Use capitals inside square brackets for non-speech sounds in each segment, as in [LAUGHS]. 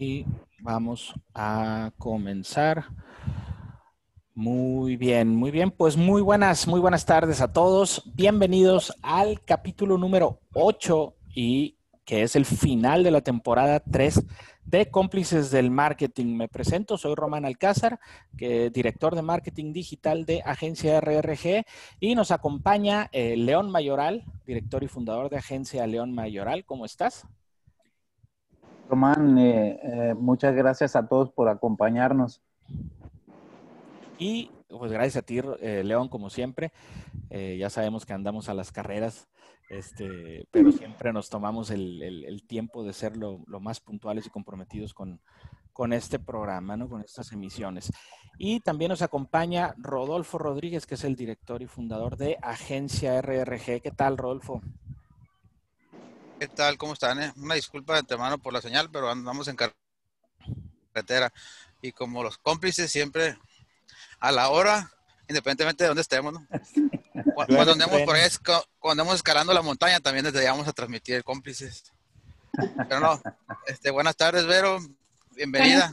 Y vamos a comenzar. Muy bien, muy bien. Pues muy buenas, muy buenas tardes a todos. Bienvenidos al capítulo número 8 y que es el final de la temporada 3 de Cómplices del Marketing. Me presento, soy Román Alcázar, que, director de marketing digital de Agencia RRG y nos acompaña eh, León Mayoral, director y fundador de Agencia León Mayoral. ¿Cómo estás? Román, eh, eh, muchas gracias a todos por acompañarnos. Y pues gracias a ti, eh, León, como siempre. ya sabemos que andamos a las carreras, este, pero siempre nos tomamos el, tiempo de ser lo, más puntuales y comprometidos con, con este programa, ¿no? con estas emisiones. Y también nos acompaña Rodolfo Rodríguez, que es el director y fundador de Agencia RRG. ¿Qué tal, Rodolfo? ¿Qué tal? ¿Cómo están? Eh? Una disculpa de antemano por la señal, pero andamos en carretera. Y como los cómplices siempre a la hora, independientemente de dónde estemos, ¿no? [LAUGHS] Cuando andemos por ahí, cuando andemos escalando la montaña, también desde allá vamos a transmitir cómplices. Pero no, [LAUGHS] este, buenas tardes, Vero. Bienvenida.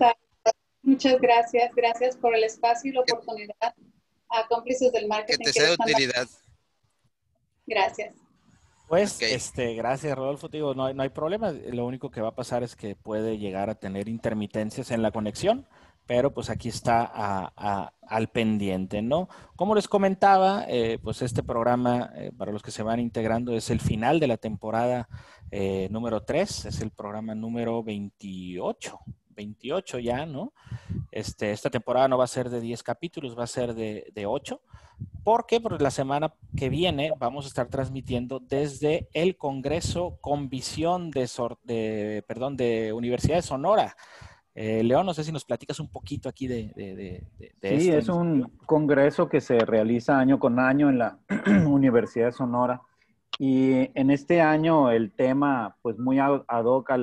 Muchas gracias. Gracias por el espacio y la oportunidad a cómplices del marketing. Que te sea de utilidad. Gracias. Pues, este, gracias Rodolfo, te digo, no hay, no hay problema, lo único que va a pasar es que puede llegar a tener intermitencias en la conexión, pero pues aquí está al pendiente, ¿no? Como les comentaba, eh, pues este programa, eh, para los que se van integrando, es el final de la temporada eh, número 3, es el programa número 28, 28 ya, ¿no? Este, esta temporada no va a ser de 10 capítulos, va a ser de, de 8. ¿Por qué? Porque la semana que viene vamos a estar transmitiendo desde el Congreso con visión de, perdón, de Universidad de Sonora. Eh, León, no sé si nos platicas un poquito aquí de, de, Sí, es un congreso que se realiza año con año en la [CLEARS THROAT] Universidad de Sonora. Y en este año el tema, pues muy ad hoc a,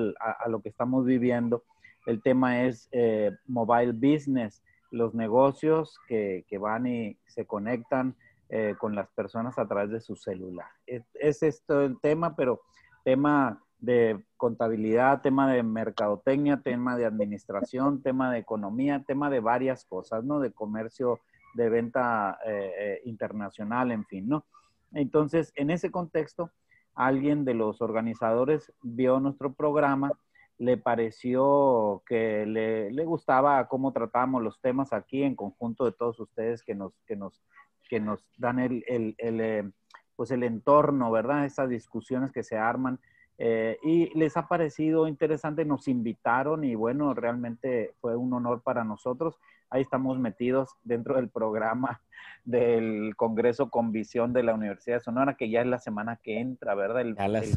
lo que estamos viviendo, el tema es eh, mobile business, los negocios que, que, van y se conectan eh, con las personas a través de su celular. Es, esto el tema, pero tema de contabilidad, tema de mercadotecnia, tema de administración, tema de economía, tema de varias cosas, ¿no? De comercio, de venta eh, eh, internacional, en fin, ¿no? Entonces, en ese contexto, alguien de los organizadores vio nuestro programa, le pareció que le, gustaba cómo tratamos los temas aquí en conjunto de todos ustedes que nos, que nos que nos dan el, el, eh, pues el entorno, ¿verdad? Esas discusiones que se arman. Eh, y les ha parecido interesante, nos invitaron y bueno, realmente fue un honor para nosotros. Ahí estamos metidos dentro del programa [LAUGHS] del Congreso con Visión de la Universidad de Sonora, que ya es la semana que entra, ¿verdad? El,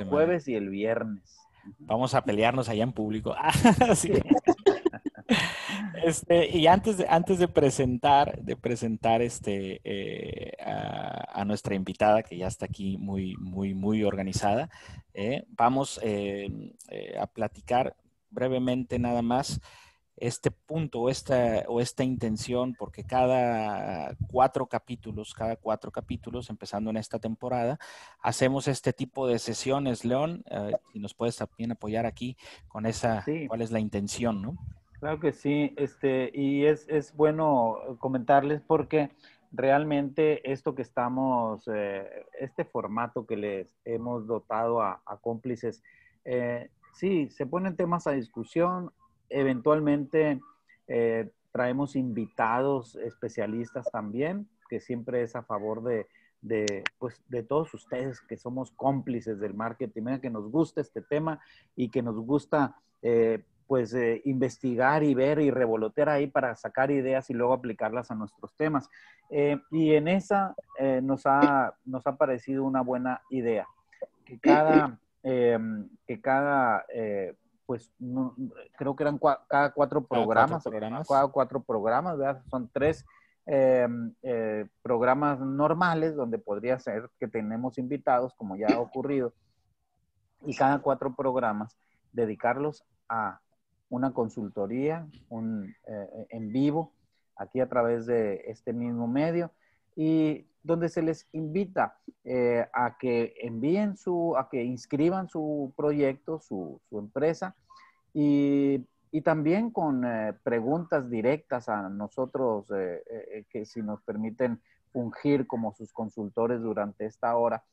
jueves y el viernes. Vamos a pelearnos allá en público. [LAUGHS] sí. [LAUGHS] Este, y antes de, antes de presentar, de presentar este, eh, a, nuestra invitada, que ya está aquí muy, muy, muy organizada, eh, vamos eh, a platicar brevemente nada más este punto o esta, o esta intención, porque cada cuatro capítulos, cada cuatro capítulos, empezando en esta temporada, hacemos este tipo de sesiones. León, si nos puedes también apoyar aquí con esa, cuál es la intención, ¿no? Claro que sí, este, y es, es bueno comentarles porque realmente esto que estamos, eh, este formato que les hemos dotado a, cómplices, eh, sí, se ponen temas a discusión, eventualmente eh, traemos invitados especialistas también, que siempre es a favor de, de, pues, de todos ustedes que somos cómplices del marketing, que nos gusta este tema y que nos gusta pues eh, investigar y ver y revolotear ahí para sacar ideas y luego aplicarlas a nuestros temas. Eh, y en esa eh, nos, ha, nos ha parecido una buena idea, que cada, em, que cada pues creo que eran cada cuatro programas, cada cuatro programas, ¿verdad? son tres em, programas normales donde podría ser que tenemos invitados, como ya ha ocurrido, y cada cuatro programas dedicarlos a una consultoría un, eh, en vivo aquí a través de este mismo medio y donde se les invita eh, a que envíen su, a que inscriban su proyecto, su, empresa y, y también con eh, preguntas directas a nosotros, eh, que si nos permiten fungir como sus consultores durante esta hora.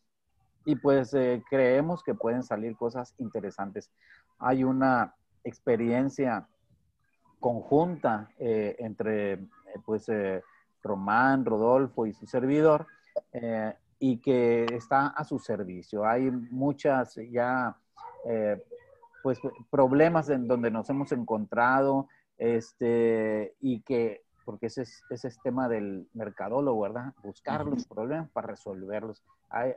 Y pues creemos que pueden salir cosas interesantes. Hay una experiencia conjunta entre pues Román, Rodolfo y su servidor y que está a su servicio. Hay muchas ya pues problemas en donde nos hemos encontrado, este, y que, porque ese es, ese es tema del mercadólogo, ¿verdad? Buscar los problemas para resolverlos.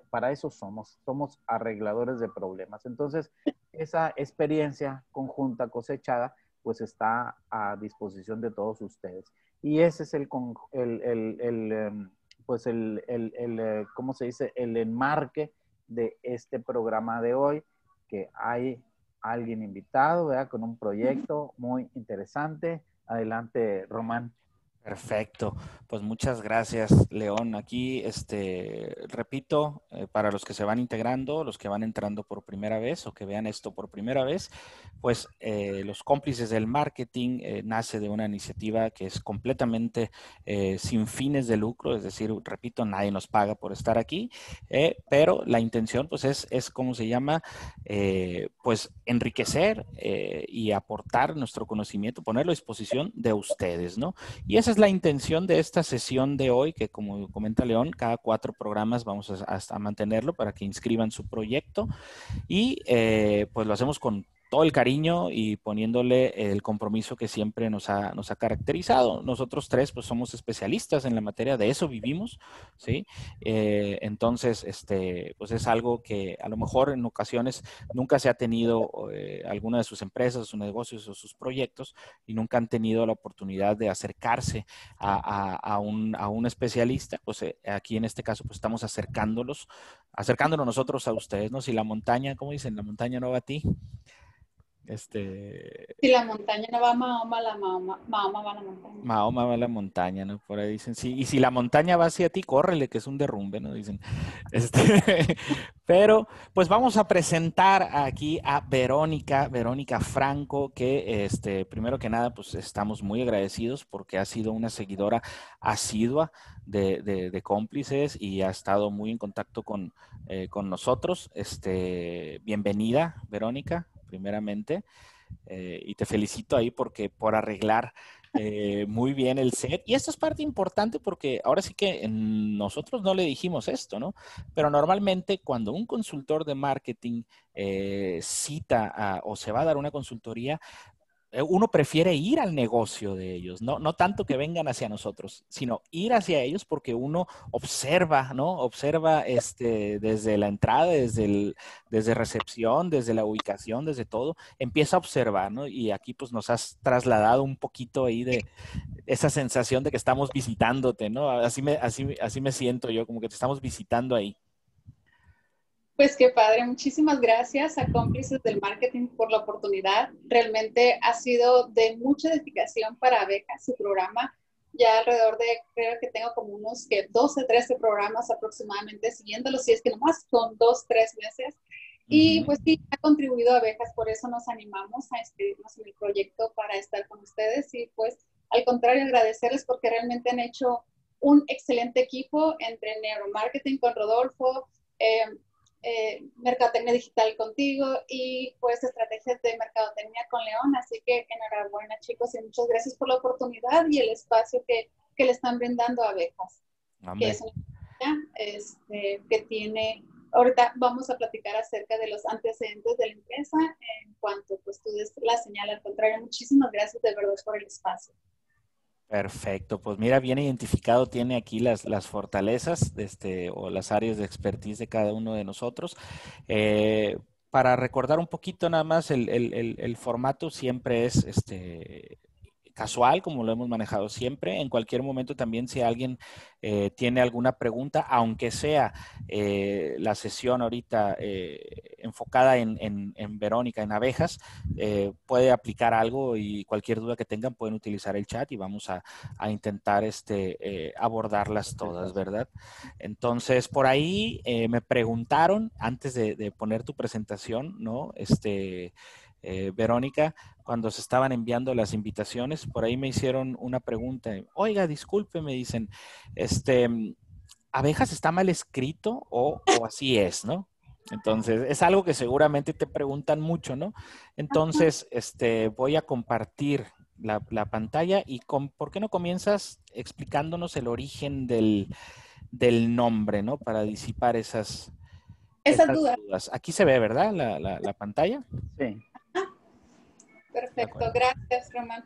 para eso somos, somos arregladores de problemas. Entonces, esa experiencia conjunta cosechada, pues está a disposición de todos ustedes. Y ese es el, el, el, el em, pues el, el, el, eh, ¿cómo se dice? El enmarque de este programa de hoy, que hay alguien invitado, ¿verdad? Con un proyecto muy interesante. Adelante, Román. Perfecto, pues muchas gracias, León. Aquí, este, repito, eh, para los que se van integrando, los que van entrando por primera vez o que vean esto por primera vez, pues eh, los cómplices del marketing eh, nace de una iniciativa que es completamente sin fines de lucro, es decir, repito, nadie nos paga por estar aquí, pero la intención, pues es, es ¿cómo se llama? pues enriquecer y aportar nuestro conocimiento, ponerlo a disposición de ustedes, ¿no? Y esa es la intención de esta sesión de hoy, que como comenta León, cada cuatro programas vamos a, mantenerlo para que inscriban su proyecto. Y eh, pues lo hacemos con todo el cariño y poniéndole el compromiso que siempre nos ha, nos ha caracterizado. Nosotros tres, pues somos especialistas en la materia, de eso vivimos, ¿sí? Eh, entonces, este, pues es algo que a lo mejor en ocasiones nunca se ha tenido eh, alguna de sus empresas, sus negocios o sus proyectos y nunca han tenido la oportunidad de acercarse a, a, un, a un, especialista, pues eh, aquí en este caso, pues estamos acercándolos, acercándonos nosotros a ustedes, ¿no? Si la montaña, como dicen, la montaña no va a ti. Este... Si la montaña no va a Mahoma, la Mahoma, va a la montaña. Mahoma va a la montaña, ¿no? Por ahí dicen, sí. Y si la montaña va hacia ti, córrele, que es un derrumbe, ¿no? Dicen. [LAUGHS] Este... Pero, pues vamos a presentar aquí a Verónica, Verónica Franco, que, este, primero que nada, pues estamos muy agradecidos porque ha sido una seguidora asidua de, de, cómplices y ha estado muy en contacto con, eh, con nosotros. Este, bienvenida, Verónica primeramente. Eh, y te felicito ahí porque por arreglar eh, muy bien el set. Y esto es parte importante porque ahora sí que nosotros no le dijimos esto, ¿no? Pero normalmente cuando un consultor de marketing eh, cita o se va a dar una consultoría, uno prefiere ir al negocio de ellos, no, no tanto que vengan hacia nosotros, sino ir hacia ellos porque uno observa, ¿no? Observa este, desde la entrada, desde, el, desde recepción, desde la ubicación, desde todo, empieza a observar, ¿no? Y aquí pues nos has trasladado un poquito ahí de esa sensación de que estamos visitándote, ¿no? Así me, así, así me siento yo, como que te estamos visitando ahí. Pues qué padre, muchísimas gracias a cómplices del marketing por la oportunidad. Realmente ha sido de mucha edificación para Abeja su programa. Ya alrededor de, creo que tengo como unos que 12, 13 programas aproximadamente siguiéndolos, si es que nomás con dos, tres meses. Y pues sí, ha contribuido a Abejas, por eso nos animamos a inscribirnos en el proyecto para estar con ustedes. Y pues al contrario, agradecerles porque realmente han hecho un excelente equipo entre neuromarketing con Rodolfo, eh, eh, mercadotecnia digital contigo y pues estrategias de mercadotecnia con León. Así que enhorabuena chicos y muchas gracias por la oportunidad y el espacio que, que le están brindando a Abejas. Que es una este, que tiene, ahorita vamos a platicar acerca de los antecedentes de la empresa en cuanto pues tú des la señal. Al contrario, muchísimas gracias de verdad por el espacio. Perfecto, pues mira, bien identificado tiene aquí las, las fortalezas este, o las áreas de expertise de cada uno de nosotros. Eh, para recordar un poquito nada más, el, el, el formato siempre es este, casual, como lo hemos manejado siempre. En cualquier momento también si alguien eh, tiene alguna pregunta, aunque sea eh, la sesión ahorita eh, enfocada en, Verónica, en abejas, puede aplicar algo y cualquier duda que tengan pueden utilizar el chat y vamos a, intentar este, abordarlas todas, ¿verdad? Entonces, por ahí me preguntaron, antes de, de poner tu presentación, ¿no? Este, eh, Verónica, cuando se estaban enviando las invitaciones, por ahí me hicieron una pregunta. Oiga, disculpe, me dicen, este, ¿abejas está mal escrito o, o así es, no? Entonces, es algo que seguramente te preguntan mucho, ¿no? Entonces, este, voy a compartir la, pantalla y con, ¿por qué no comienzas explicándonos el origen del, nombre, ¿no? Para disipar esas, esas, dudas. Aquí se ve, ¿verdad? La, la pantalla. Sí. Perfecto, gracias, Román.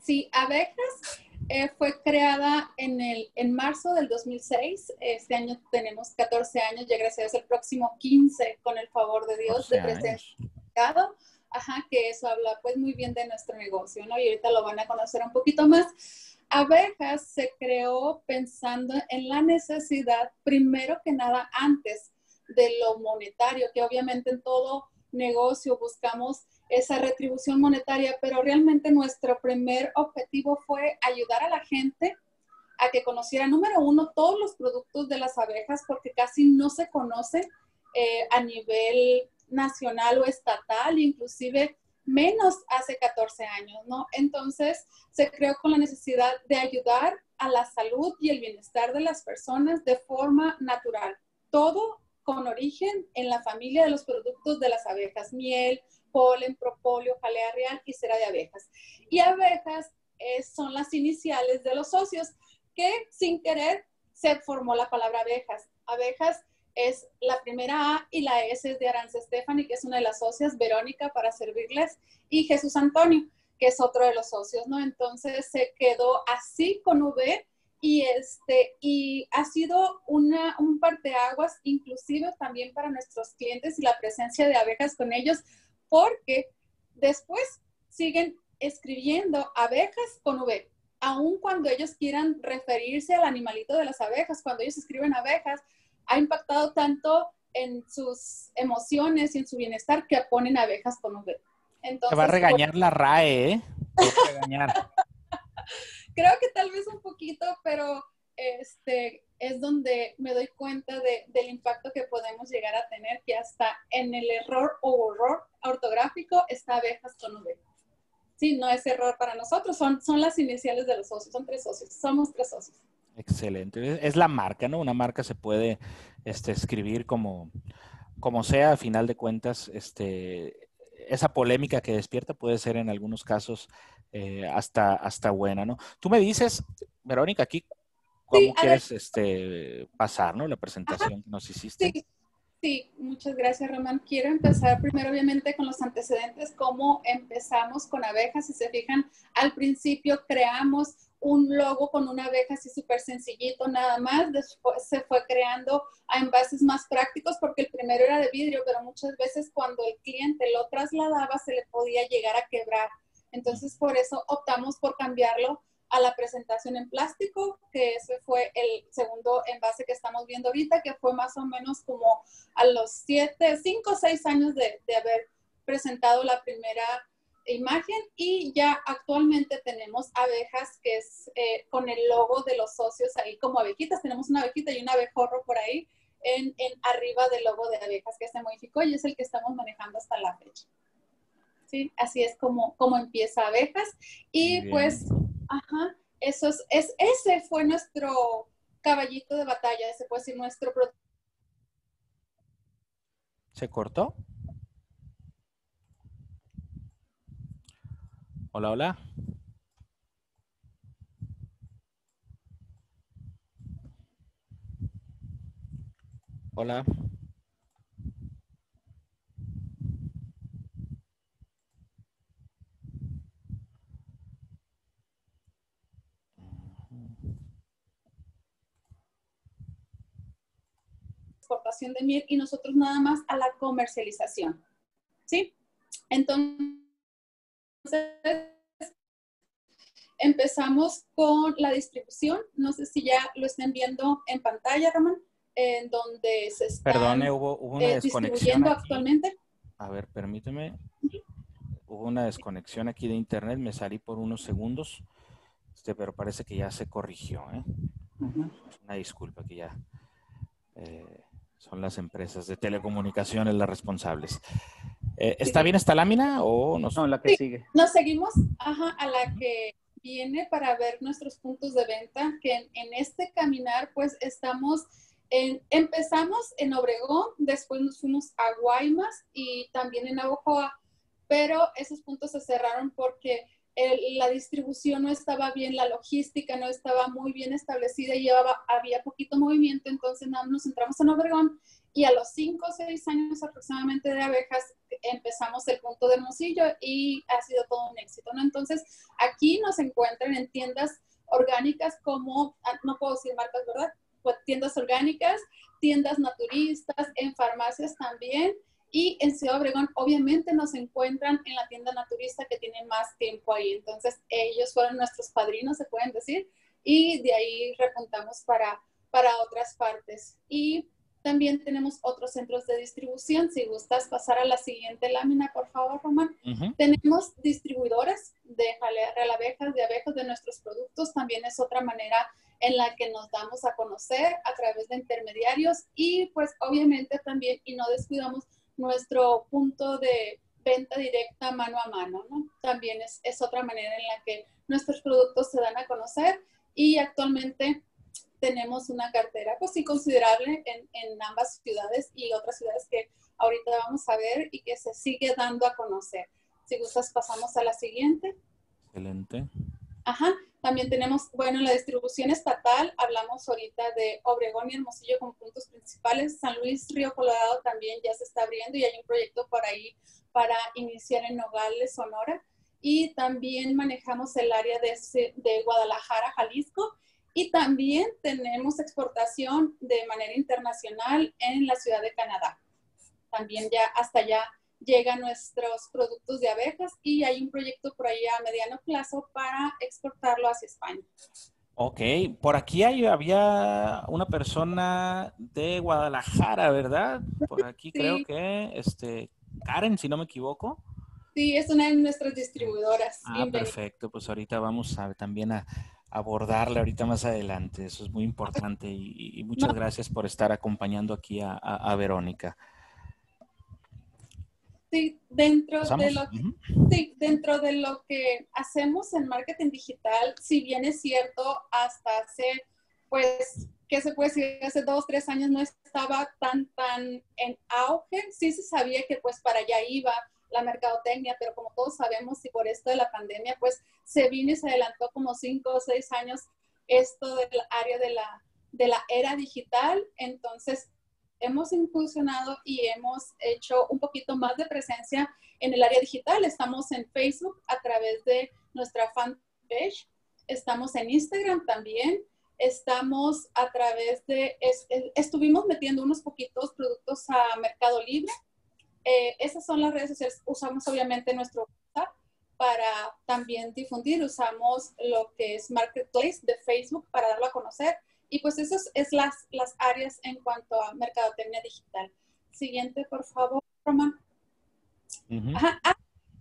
Sí, abejas eh, fue creada en, el, en marzo del 2006. Este año tenemos 14 años, ya gracias el próximo 15, con el favor de Dios, de presencia. Ajá, que eso habla pues muy bien de nuestro negocio, ¿no? Y ahorita lo van a conocer un poquito más. Abejas se creó pensando en la necesidad, primero que nada, antes de lo monetario, que obviamente en todo negocio buscamos esa retribución monetaria, pero realmente nuestro primer objetivo fue ayudar a la gente a que conociera, número uno, todos los productos de las abejas, porque casi no se conoce eh, a nivel nacional o estatal, inclusive menos hace 14 años, ¿no? Entonces, se creó con la necesidad de ayudar a la salud y el bienestar de las personas de forma natural. Todo con origen en la familia de los productos de las abejas, miel, polen, propóleo, jalea real y cera de abejas. Y abejas eh, son las iniciales de los socios que sin querer se formó la palabra abejas. Abejas es la primera A y la S es de Aranza Stephanie, que es una de las socias, Verónica para servirles, y Jesús Antonio, que es otro de los socios, ¿no? Entonces se quedó así con V y este y ha sido una un parteaguas inclusive también para nuestros clientes y la presencia de abejas con ellos porque después siguen escribiendo abejas con V, aun cuando ellos quieran referirse al animalito de las abejas, cuando ellos escriben abejas, ha impactado tanto en sus emociones y en su bienestar que ponen abejas con V. Entonces, Te va a regañar la RAE, ¿eh? regañar. Creo que tal vez un poquito, pero este, es donde me doy cuenta del impacto que podemos llegar a tener, que hasta en el error o horror ortográfico está abejas con V. Sí, no es error para nosotros, son, son las iniciales de los socios, son tres socios, somos tres socios. Excelente. Es la marca, ¿no? Una marca se puede este, escribir como, como sea, a final de cuentas, este, esa polémica que despierta puede ser en algunos casos eh, hasta, hasta buena, ¿no? Tú me dices, Verónica, aquí cómo quieres este, pasar, ¿no? La presentación que nos hiciste. Sí. Sí, muchas gracias, Román. Quiero empezar primero, obviamente, con los antecedentes, cómo empezamos con abejas. Si se fijan, al principio creamos un logo con una abeja así súper sencillito, nada más. Después se fue creando a envases más prácticos porque el primero era de vidrio, pero muchas veces cuando el cliente lo trasladaba se le podía llegar a quebrar. Entonces, por eso optamos por cambiarlo a la presentación en plástico, que ese fue el segundo envase que estamos viendo ahorita, que fue más o menos como a los siete, cinco o seis años de, de haber presentado la primera imagen y ya actualmente tenemos abejas que es eh, con el logo de los socios ahí como abejitas. Tenemos una abejita y un abejorro por ahí en, en, arriba del logo de abejas que se modificó y es el que estamos manejando hasta la fecha. Sí, así es como, como empieza abejas. Y pues Ajá, eso es, es, ese fue nuestro caballito de batalla, ese puede ser nuestro ¿Se cortó? Hola, hola. Hola. De miel y nosotros nada más a la comercialización. ¿Sí? Entonces, empezamos con la distribución. No sé si ya lo estén viendo en pantalla, Ramón, en donde se está Perdone, hubo, una eh, desconexión actualmente. A ver, permíteme. Hubo una desconexión aquí de internet, me salí por unos segundos, este, pero parece que ya se corrigió. ¿eh? Una disculpa que ya... Eh, son las empresas de telecomunicaciones las responsables. Eh, ¿Está bien esta lámina o no? No, la que sigue. Nos seguimos ajá, a la que viene para ver nuestros puntos de venta, que en, este caminar pues estamos, en, empezamos en Obregón, después nos fuimos a Guaymas y también en Abojoa, pero esos puntos se cerraron porque la distribución no estaba bien, la logística no estaba muy bien establecida y llevaba, había poquito movimiento, entonces nos entramos en Obregón y a los cinco o seis años aproximadamente de abejas empezamos el punto de Hermosillo y ha sido todo un éxito, ¿no? Entonces, aquí nos encuentran en tiendas orgánicas como, ah, no puedo decir marcas, ¿verdad? Pues tiendas orgánicas, tiendas naturistas, en farmacias también. Y en Ciudad Obregón, obviamente, nos encuentran en la tienda naturista que tiene más tiempo ahí. Entonces, ellos fueron nuestros padrinos, se pueden decir, y de ahí repuntamos para, para otras partes. Y también tenemos otros centros de distribución. Si gustas pasar a la siguiente lámina, por favor, Román. Tenemos distribuidores de abejas, de abejas de nuestros productos. También es otra manera en la que nos damos a conocer a través de intermediarios y pues obviamente también, y no descuidamos nuestro punto de venta directa mano a mano, ¿no? También es, es otra manera en la que nuestros productos se dan a conocer y actualmente tenemos una cartera pues sí considerable en, en, ambas ciudades y otras ciudades que ahorita vamos a ver y que se sigue dando a conocer. Si gustas, pasamos a la siguiente. Excelente. Ajá, también tenemos, bueno, la distribución estatal, hablamos ahorita de Obregón y Hermosillo como puntos principales. San Luis, Río Colorado también ya se está abriendo y hay un proyecto por ahí para iniciar en Nogales, Sonora. Y también manejamos el área de, de Guadalajara, Jalisco y también tenemos exportación de manera internacional en la ciudad de Canadá. También ya hasta allá llegan nuestros productos de abejas y hay un proyecto por ahí a mediano plazo para exportarlo hacia España. Ok, por aquí hay, había una persona de Guadalajara, ¿verdad? Por aquí creo que, este, Karen, si no me equivoco. Sí, es una de nuestras distribuidoras. Ah, perfecto, pues ahorita vamos a, también a, abordarle ahorita más adelante. Eso es muy importante y, muchas gracias por estar acompañando aquí a, Verónica. Sí dentro, de lo que, sí, dentro de lo que hacemos en marketing digital, si bien es cierto, hasta hace, pues, ¿qué se puede decir? Hace dos, tres años no estaba tan, tan en auge. Sí se sabía que pues para allá iba, la mercadotecnia, pero como todos sabemos, y por esto de la pandemia, pues se vino y se adelantó como cinco o seis años esto del área de la, de la era digital. Entonces, hemos impulsionado y hemos hecho un poquito más de presencia en el área digital. Estamos en Facebook a través de nuestra fanpage. Estamos en Instagram también. Estamos a través de, estuvimos metiendo unos poquitos productos a Mercado Libre eh, esas son las redes sociales. Usamos obviamente nuestro WhatsApp para también difundir. Usamos lo que es Marketplace de Facebook para darlo a conocer. Y pues esas es las, las áreas en cuanto a mercadotecnia digital. Siguiente, por favor, Román. Ah,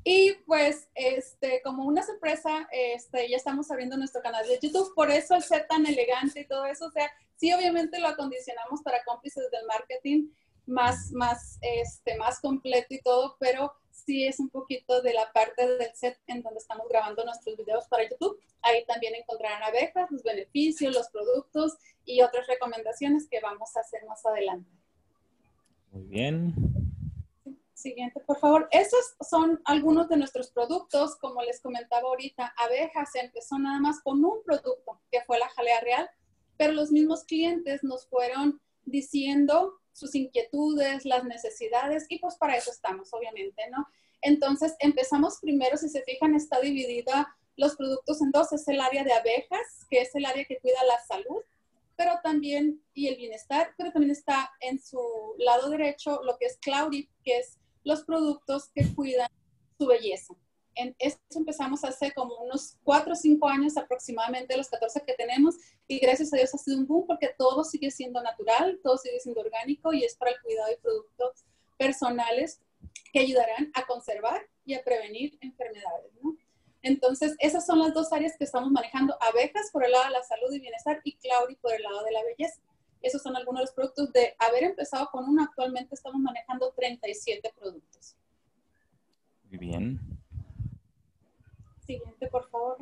y pues, este, como una sorpresa, este, ya estamos abriendo nuestro canal de YouTube. Por eso el ser tan elegante y todo eso, o sea, sí, obviamente lo acondicionamos para cómplices del marketing más, más, este, más completo y todo, pero sí es un poquito de la parte del set en donde estamos grabando nuestros videos para YouTube. Ahí también encontrarán abejas, los beneficios, los productos y otras recomendaciones que vamos a hacer más adelante. Muy bien. Siguiente, por favor. Esos son algunos de nuestros productos. Como les comentaba ahorita, abejas empezó nada más con un producto, que fue la jalea real, pero los mismos clientes nos fueron diciendo sus inquietudes, las necesidades, y pues para eso estamos, obviamente, ¿no? Entonces, empezamos primero, si se fijan, está dividida los productos en dos, es el área de abejas, que es el área que cuida la salud, pero también, y el bienestar, pero también está en su lado derecho lo que es Cloudy, que es los productos que cuidan su belleza. En esto empezamos hace como unos 4 o 5 años aproximadamente, los 14 que tenemos, y gracias a Dios ha sido un boom porque todo sigue siendo natural, todo sigue siendo orgánico y es para el cuidado de productos personales que ayudarán a conservar y a prevenir enfermedades. Entonces, esas son las dos áreas que estamos manejando, abejas por el lado de la salud y bienestar y Claudi por el lado de la belleza. Esos son algunos de los productos de haber empezado con uno, actualmente estamos manejando 37 productos. bien. Siguiente, por favor.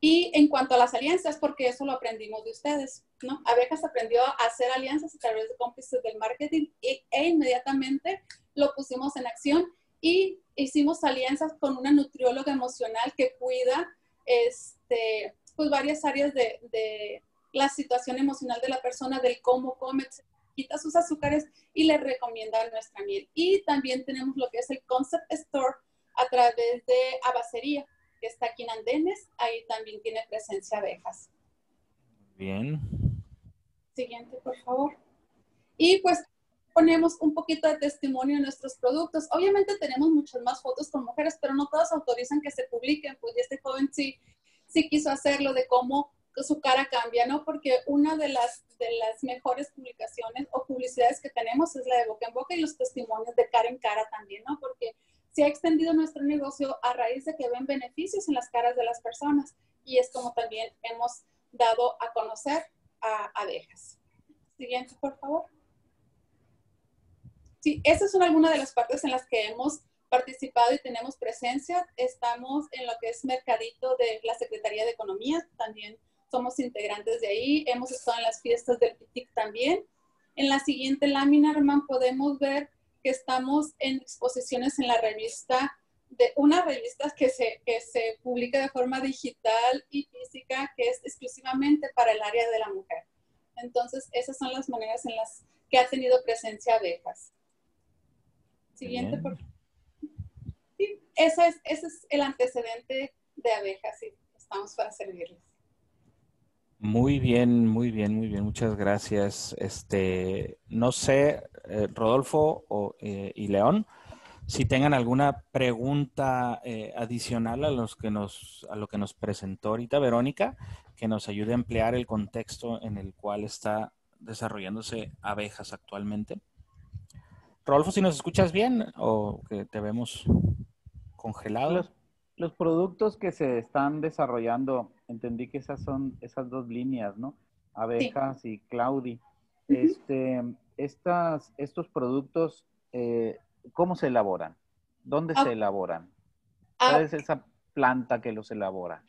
Y en cuanto a las alianzas, porque eso lo aprendimos de ustedes, ¿no? Abejas aprendió a hacer alianzas a través de cómplices del marketing e, e inmediatamente lo pusimos en acción y hicimos alianzas con una nutrióloga emocional que cuida este, pues varias áreas de, de la situación emocional de la persona, del cómo come, quita sus azúcares y le recomienda nuestra miel. Y también tenemos lo que es el Concept Store a través de Abacería, que está aquí en Andenes. Ahí también tiene presencia abejas. Bien. Siguiente, por favor. Y pues ponemos un poquito de testimonio en nuestros productos. Obviamente tenemos muchas más fotos con mujeres, pero no todas autorizan que se publiquen. Pues este joven sí, sí quiso hacerlo de cómo su cara cambia, ¿no? Porque una de las, de las mejores publicaciones o publicidades que tenemos es la de boca en boca y los testimonios de cara en cara también, ¿no? Porque se ha extendido nuestro negocio a raíz de que ven beneficios en las caras de las personas y es como también hemos dado a conocer a abejas. Siguiente, por favor. Sí, esas son algunas de las partes en las que hemos participado y tenemos presencia. Estamos en lo que es mercadito de la Secretaría de Economía, también somos integrantes de ahí. Hemos estado en las fiestas del PITIC también. En la siguiente lámina, Armand, podemos ver que estamos en exposiciones en la revista, de una revista que se, que se publica de forma digital y física, que es exclusivamente para el área de la mujer. Entonces, esas son las maneras en las que ha tenido presencia abejas. Siguiente, por Sí, ese es, ese es el antecedente de abejas y estamos para servirles. Muy bien, muy bien, muy bien. Muchas gracias. Este, no sé, eh, Rodolfo o, eh, y León, si tengan alguna pregunta eh, adicional a los que nos, a lo que nos presentó ahorita Verónica, que nos ayude a emplear el contexto en el cual está desarrollándose abejas actualmente. Rodolfo, si nos escuchas bien o que te vemos congelado los productos que se están desarrollando, entendí que esas son esas dos líneas, ¿no? Abejas y Claudi. Este, estas, estos productos, eh, ¿cómo se elaboran? ¿Dónde se ah. elaboran? ¿Cuál ah. es esa planta que los elabora?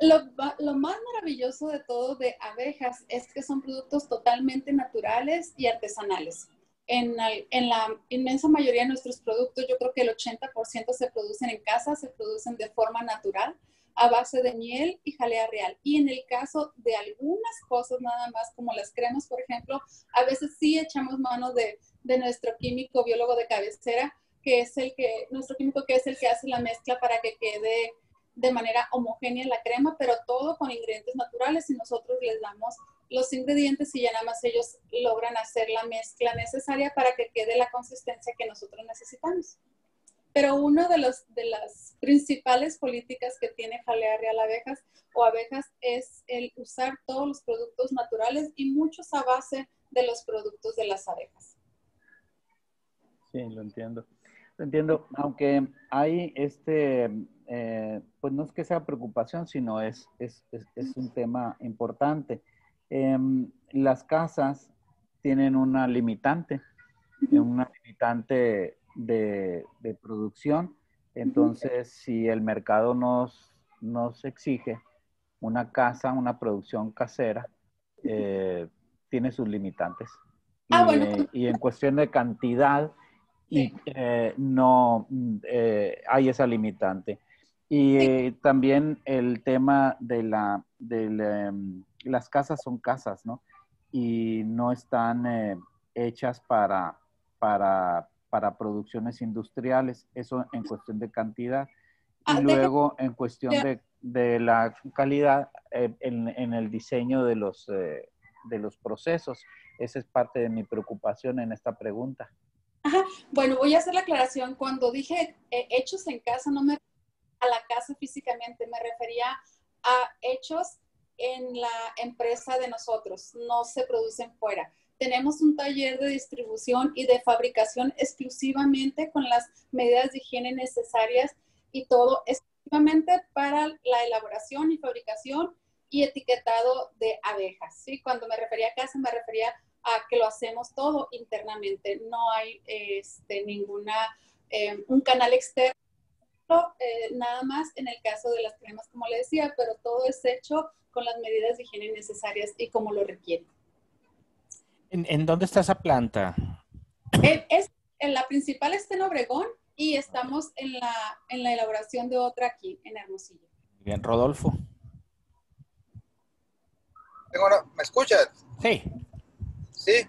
Lo, lo, más maravilloso de todo de abejas es que son productos totalmente naturales y artesanales en, la inmensa mayoría de nuestros productos, yo creo que el 80% se producen en casa, se producen de forma natural, a base de miel y jalea real. Y en el caso de algunas cosas nada más, como las cremas, por ejemplo, a veces sí echamos mano de, de nuestro químico biólogo de cabecera, que es el que, nuestro químico que es el que hace la mezcla para que quede de manera homogénea la crema, pero todo con ingredientes naturales y nosotros les damos los ingredientes y ya nada más ellos logran hacer la mezcla necesaria para que quede la consistencia que nosotros necesitamos. Pero una de, los, de las principales políticas que tiene Jalea Real Abejas o Abejas es el usar todos los productos naturales y muchos a base de los productos de las abejas. Sí, lo entiendo. Lo entiendo, aunque hay este, eh, pues no es que sea preocupación, sino es, es, es un tema importante Em, las casas tienen una limitante, una limitante de, producción. Entonces, si el mercado nos, nos exige una casa, una producción casera, eh, tiene sus limitantes. Ah, y, en cuestión de cantidad, y, eh, no eh, hay esa limitante. Y también el tema de la, del, em, las casas son casas, ¿no? Y no están eh, hechas para, para, para, producciones industriales, eso en cuestión de cantidad. Y ah, luego en cuestión de, de la calidad eh, en, en, el diseño de los, eh, de los procesos. Esa es parte de mi preocupación en esta pregunta. Ajá. Bueno, voy a hacer la aclaración. Cuando dije hechos en casa, no me a la casa físicamente, me refería a hechos en la empresa de nosotros, no se producen fuera. Tenemos un taller de distribución y de fabricación exclusivamente con las medidas de higiene necesarias y todo exclusivamente para la elaboración y fabricación y etiquetado de abejas. ¿sí? Cuando me refería a casa, me refería a que lo hacemos todo internamente. No hay este, ninguna eh, un canal externo, eh, nada más en el caso de las cremas, como le decía, pero todo es hecho con las medidas de higiene necesarias y como lo requiere. ¿En, dónde está esa planta? Es, en la principal está en Obregón y estamos en la, en la elaboración de otra aquí, en Hermosillo. Bien, Rodolfo. ¿Me escuchas? Sí. Sí.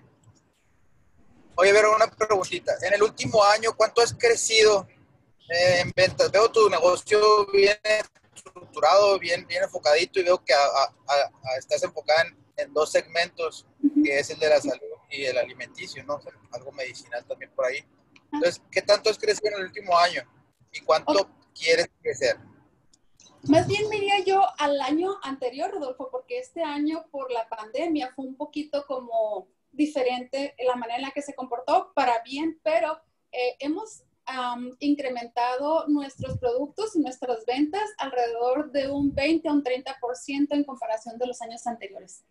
Oye, ver una preguntita. En el último año, ¿cuánto has crecido en ventas? Veo tu negocio bien estructurado, bien, bien enfocadito y veo que estás enfocada en, dos segmentos, que es el de la salud y el alimenticio, ¿no? algo medicinal también por ahí. Entonces, ¿qué tanto has crecido en el último año? ¿Y cuánto quieres crecer? Más bien me iría yo al año anterior, Rodolfo, porque este año por la pandemia fue un poquito como diferente la manera en la que se comportó para bien, pero eh, hemos incrementado nuestros productos y nuestras ventas alrededor de un 20 a un 30% en comparación de los años anteriores.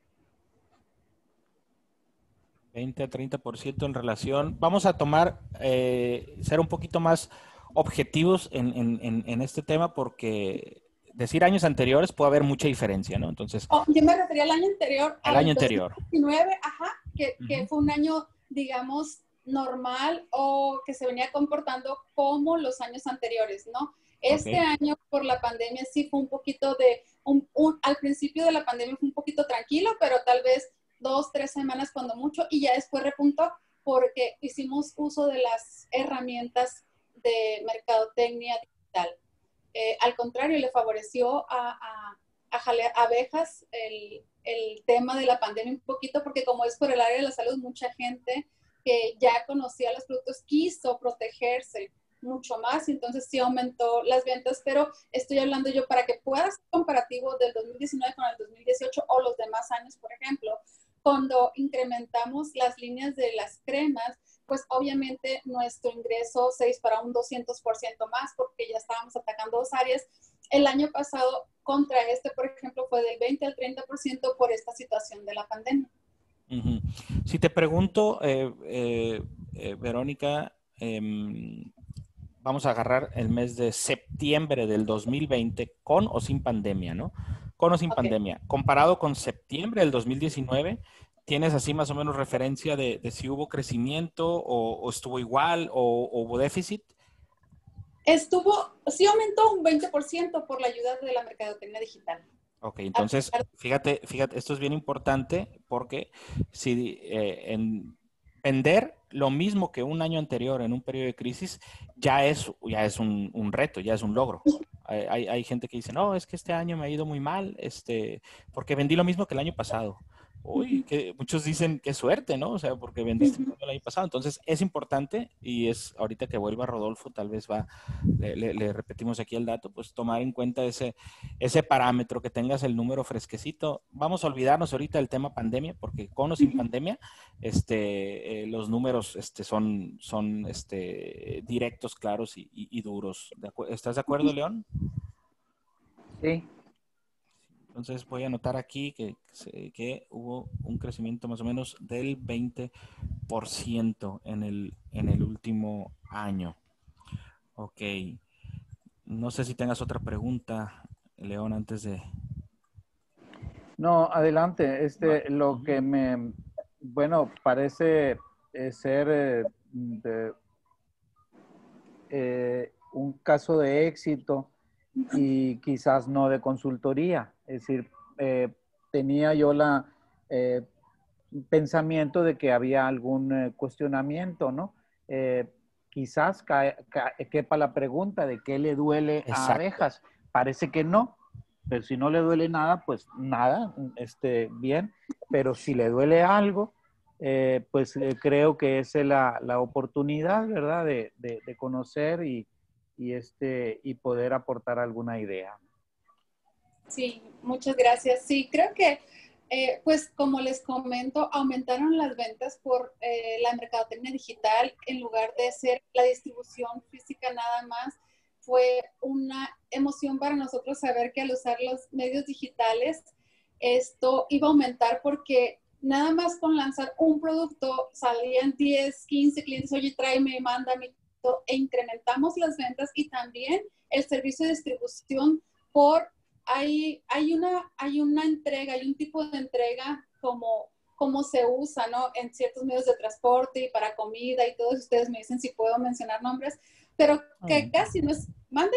20 a 30% en relación. Vamos a tomar, eh, ser un poquito más objetivos en, en, en, este tema porque decir años anteriores puede haber mucha diferencia, ¿no? Entonces. Oh, yo me refería al año anterior. Al año anterior. 2019, ajá, que, que fue un año, digamos, normal o que se venía comportando como los años anteriores, ¿no? Este año por la pandemia sí fue un poquito de, un, al principio de la pandemia fue un poquito tranquilo, pero tal vez dos, tres semanas cuando mucho y ya después repuntó porque hicimos uso de las herramientas de mercadotecnia digital. Eh, al contrario, le favoreció a, a, a abejas el, el, tema de la pandemia un poquito, porque como es por el área de la salud, mucha gente que ya conocía los productos quiso protegerse mucho más y entonces sí aumentó las ventas, pero estoy hablando yo para que puedas comparativo del 2019 con el 2018 o los demás años, por ejemplo, cuando incrementamos las líneas de las cremas, pues obviamente nuestro ingreso se disparó un 200% más porque ya estábamos atacando dos áreas. El año pasado contra este, por ejemplo, fue del 20 al 30% por esta situación de la pandemia. Si te pregunto, eh, eh, eh, Verónica, em, vamos a agarrar el mes de septiembre del 2020 con o sin pandemia, ¿no? Con o sin pandemia. Comparado con septiembre del 2019, ¿tienes así más o menos referencia de, si hubo crecimiento o, estuvo igual o, hubo déficit? Estuvo, sí aumentó un 20% por la ayuda de la mercadotecnia digital. Ok, entonces, fíjate, fíjate, esto es bien importante porque si eh, en vender lo mismo que un año anterior en un periodo de crisis ya es, ya es un, un reto, ya es un logro. Hay, hay, gente que dice, no, es que este año me ha ido muy mal, este, porque vendí lo mismo que el año pasado. Uy, que muchos dicen qué suerte, ¿no? O sea, porque vendiste el año pasado. Entonces, es importante y es ahorita que vuelva Rodolfo, tal vez va, le, repetimos aquí el dato, pues tomar en cuenta ese, ese parámetro, que tengas el número fresquecito. Vamos a olvidarnos ahorita del tema pandemia, porque con o sin pandemia, este, eh, los números este, son, son este, directos, claros y, y duros. ¿Estás de acuerdo, León? Sí, entonces voy a anotar aquí que, que hubo un crecimiento más o menos del 20% en el, en el último año. Ok. No sé si tengas otra pregunta, León, antes de... No, adelante. Este, lo que me, bueno, parece eh, ser eh, eh, un caso de éxito y quizás no de consultoría. Es decir, eh, tenía yo la eh, pensamiento de que había algún eh, cuestionamiento, ¿no? quizás quepa la pregunta de qué le duele a abejas. Parece que no, pero si no le duele nada, pues nada, este, bien. Pero si le duele algo, pues creo que es la, la oportunidad, ¿verdad?, de, de, de conocer y, y, este, y poder aportar alguna idea. Sí, muchas gracias. Sí, creo que, eh, pues como les comento, aumentaron las ventas por eh, la mercadotecnia digital en lugar de ser la distribución física nada más. Fue una emoción para nosotros saber que al usar los medios digitales, esto iba a aumentar porque nada más con lanzar un producto salían 10, 15 clientes, oye, tráeme, mándame, e incrementamos las ventas y también el servicio de distribución por, hay, hay, una, hay una entrega, hay un tipo de entrega como cómo se usa, ¿no? En ciertos medios de transporte y para comida y todos ustedes me dicen si puedo mencionar nombres, pero que casi no es, mande.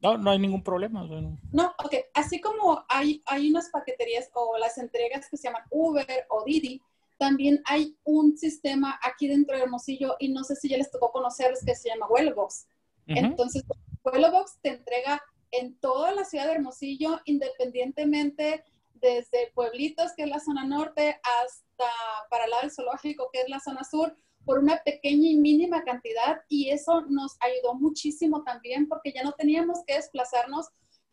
No, no hay ningún problema. No, ok. Así como hay, hay unas paqueterías o las entregas que se llaman Uber o Didi, también hay un sistema aquí dentro de Hermosillo y no sé si ya les tocó conocerlos que se llama Wellbox. Entonces, Wellbox te entrega en toda la ciudad de Hermosillo, independientemente desde Pueblitos, que es la zona norte, hasta para el lado del zoológico, que es la zona sur, por una pequeña y mínima cantidad y eso nos ayudó muchísimo también porque ya no teníamos que desplazarnos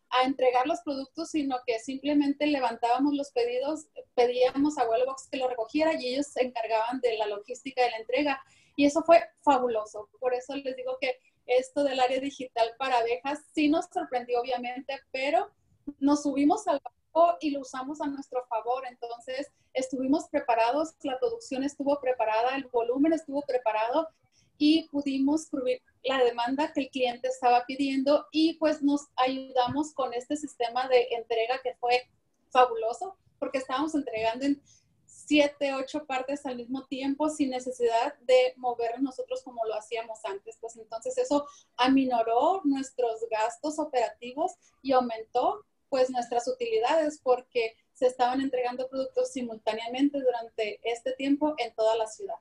a entregar los productos, sino que simplemente levantábamos los pedidos, pedíamos a Wellbox que lo recogiera y ellos se encargaban de la logística de la entrega. Y eso fue fabuloso. Por eso les digo que esto del área digital para abejas sí nos sorprendió, obviamente, pero nos subimos al y lo usamos a nuestro favor. Entonces, estuvimos preparados, la producción estuvo preparada, el volumen estuvo preparado y pudimos cubrir la demanda que el cliente estaba pidiendo y pues nos ayudamos con este sistema de entrega que fue fabuloso porque estábamos entregando en siete, ocho partes al mismo tiempo sin necesidad de mover nosotros como lo hacíamos antes. Pues entonces eso aminoró nuestros gastos operativos y aumentó pues nuestras utilidades porque se estaban entregando productos simultáneamente durante este tiempo en toda la ciudad.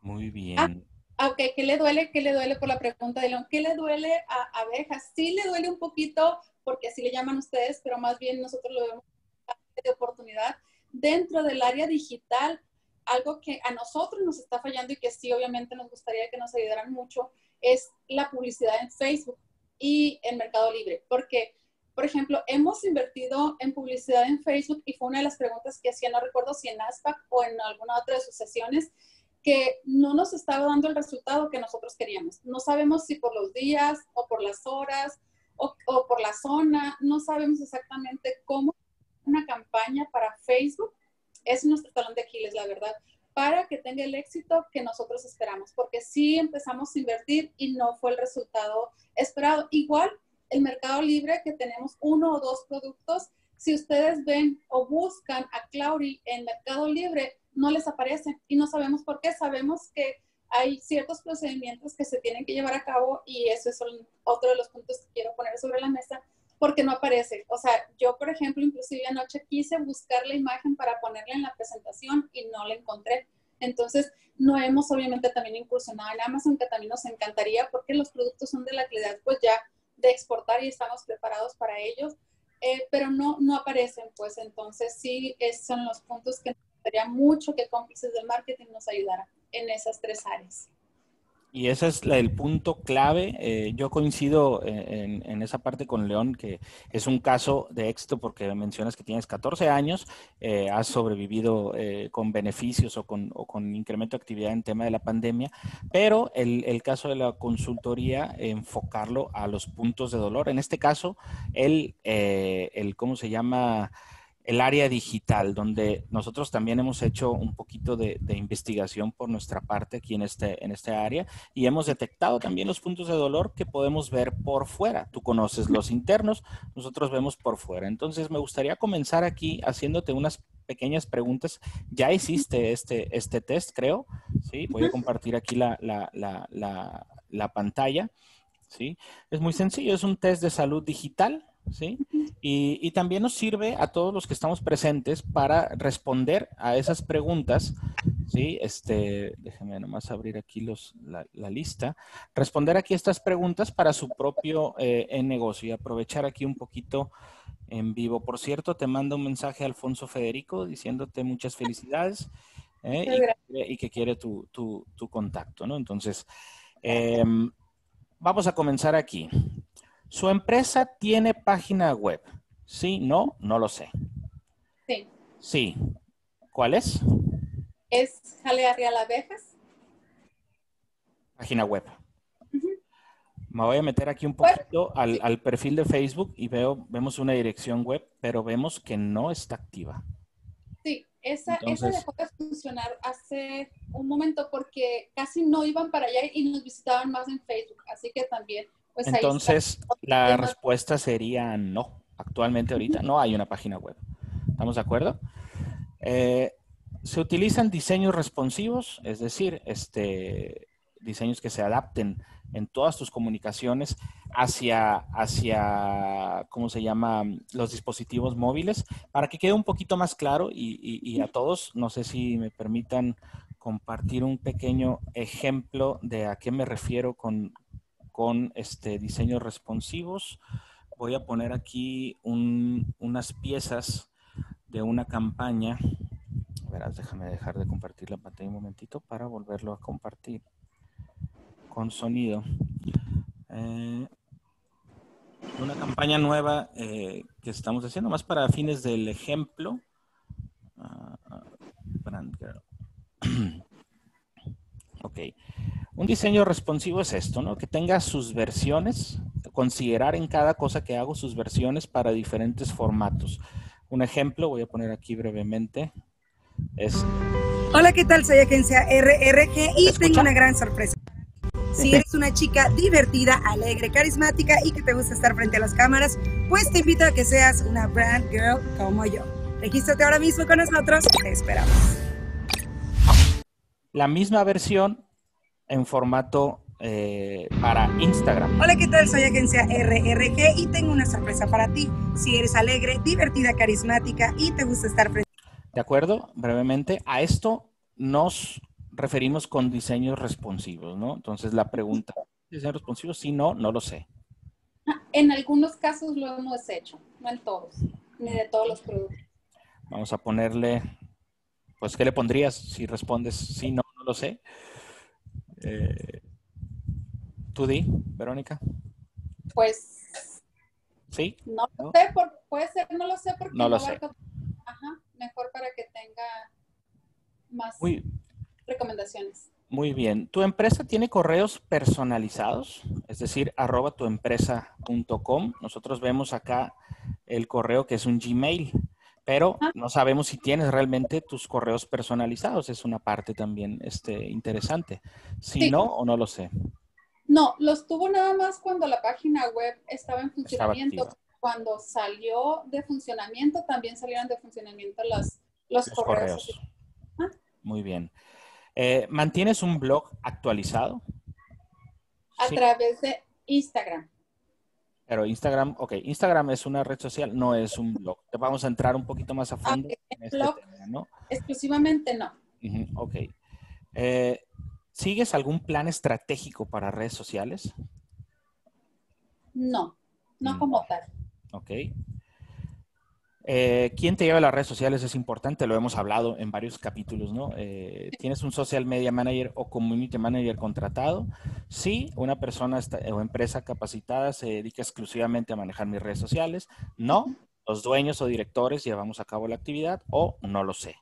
Muy bien. Ah, ok, ¿qué le duele? ¿Qué le duele por la pregunta de León? ¿Qué le duele a abejas? Sí le duele un poquito, porque así le llaman ustedes, pero más bien nosotros lo vemos de oportunidad. Dentro del área digital, algo que a nosotros nos está fallando y que sí, obviamente nos gustaría que nos ayudaran mucho, es la publicidad en Facebook y en Mercado Libre. Porque, por ejemplo, hemos invertido en publicidad en Facebook y fue una de las preguntas que hacía, no recuerdo si en ASPAC o en alguna otra de sus sesiones, que no nos estaba dando el resultado que nosotros queríamos. No sabemos si por los días o por las horas o, o por la zona, no sabemos exactamente cómo una campaña para Facebook es nuestro talón de Aquiles, la verdad para que tenga el éxito que nosotros esperamos, porque sí empezamos a invertir y no fue el resultado esperado. Igual el mercado libre, que tenemos uno o dos productos, si ustedes ven o buscan a Clauri en Mercado Libre, no les aparece y no sabemos por qué. Sabemos que hay ciertos procedimientos que se tienen que llevar a cabo y eso es otro de los puntos que quiero poner sobre la mesa porque no aparece. O sea, yo, por ejemplo, inclusive anoche quise buscar la imagen para ponerla en la presentación y no la encontré. Entonces, no hemos obviamente también incursionado en Amazon, que también nos encantaría porque los productos son de la calidad pues ya de exportar y estamos preparados para ellos, eh, pero no, no aparecen, pues entonces sí, esos son los puntos que nos gustaría mucho que cómplices del marketing nos ayudaran en esas tres áreas. Y ese es el punto clave. Eh, yo coincido en, esa parte con León, que es un caso de éxito porque mencionas que tienes 14 años, eh, has sobrevivido eh, con beneficios o con, incremento de actividad en tema de la pandemia, pero el, el, caso de la consultoría, enfocarlo a los puntos de dolor. En este caso, el, el ¿cómo se llama? El área digital, donde nosotros también hemos hecho un poquito de, investigación por nuestra parte aquí en este, en este área y hemos detectado también los puntos de dolor que podemos ver por fuera. Tú conoces los internos, nosotros vemos por fuera. Entonces me gustaría comenzar aquí haciéndote unas pequeñas preguntas. Ya hiciste este, este test, creo. Sí, voy a compartir aquí la, la, la, la pantalla. ¿sí? Es muy sencillo, es un test de salud digital ¿sí? Y, también nos sirve a todos los que estamos presentes para responder a esas preguntas, ¿sí? Este, déjenme nomás abrir aquí los, la, lista. Responder aquí estas preguntas para su propio eh, negocio y aprovechar aquí un poquito en vivo. Por cierto, te mando un mensaje a Alfonso Federico diciéndote muchas felicidades ¿eh? y, que quiere tu, contacto, ¿no? Entonces, em, vamos a comenzar aquí. ¿Su empresa tiene página web? Sí, no, no lo sé. Sí. Sí. ¿Cuál es? Es Jalea Real Abejas. Página web. Me voy a meter aquí un poquito al, perfil de Facebook y veo, vemos una dirección web, pero vemos que no está activa. Sí, Esa, esa dejó de funcionar hace un momento porque casi no iban para allá y nos visitaban más en Facebook. Así que también, pues Entonces, la respuesta sería no. Actualmente ahorita no hay una página web. ¿Estamos de acuerdo? Eh, se utilizan diseños responsivos, es decir, este, diseños que se adapten en todas tus comunicaciones hacia, hacia, ¿cómo se llama?, los dispositivos móviles, para que quede un poquito más claro y, a todos, no sé si me permitan compartir un pequeño ejemplo de a qué me refiero con, con este, diseños responsivos. Voy a poner aquí unas piezas de una campaña. Verás, déjame dejar de compartir la pantalla un momentito para volverlo a compartir con sonido. Eh, una campaña nueva eh, que estamos haciendo más para fines del ejemplo. Ah, [CLEARS THROAT] ok. Un diseño responsivo es esto, ¿no? Que tenga sus versiones, considerar en cada cosa que hago sus versiones para diferentes formatos. Un ejemplo, voy a poner aquí brevemente, es... Hola, ¿qué tal? Soy agencia RRG y tengo una gran sorpresa. Si eres una chica divertida, alegre, carismática y que te gusta estar frente a las cámaras, pues te invito a que seas una brand girl como yo. Regístrate ahora mismo con nosotros, te esperamos. La misma versión en formato eh, para Instagram. Hola, ¿qué tal? Soy agencia RRG y tengo una sorpresa para ti. Si eres alegre, divertida, carismática y te gusta estar frente. De acuerdo, brevemente, a esto nos referimos con diseños responsivos, ¿no? Entonces la pregunta, ¿diseño responsivo? Si no, no lo sé. En algunos casos lo hemos hecho, no en todos, ni de todos los productos. Vamos a ponerle, pues, ¿qué le pondrías si respondes sí, no, no lo sé? Eh, ¿Tú di, Verónica? Pues... ¿Sí? No lo sé, puede ser, no lo sé porque no lo sé. Ajá, mejor para que tenga más... Muy, recomendaciones. Muy bien. ¿Tu empresa tiene correos personalizados? Es decir, arroba tuempresa.com. Nosotros vemos acá el correo que es un Gmail, pero ah. no sabemos si tienes realmente tus correos personalizados. Es una parte también este, interesante. Si no, o no lo sé. No, los tuvo nada más cuando la página web estaba en funcionamiento. cuando salió de funcionamiento, también salieron de funcionamiento los, los, correos. Muy bien. Eh, ¿Mantienes un blog actualizado? A través de Instagram. Pero Instagram, ok, Instagram es una red social, no es un blog. Vamos a entrar un poquito más a fondo. en este blog, ¿no? Exclusivamente no. ok. Eh, ¿Sigues algún plan estratégico para redes sociales? No, no como tal. Ok. Eh, ¿Quién te lleva a las redes sociales? Es importante, lo hemos hablado en varios capítulos, ¿no? Eh, ¿Tienes un social media manager o community manager contratado? Sí, una persona o empresa capacitada se dedica exclusivamente a manejar mis redes sociales. No, los dueños o directores llevamos a cabo la actividad o no lo sé.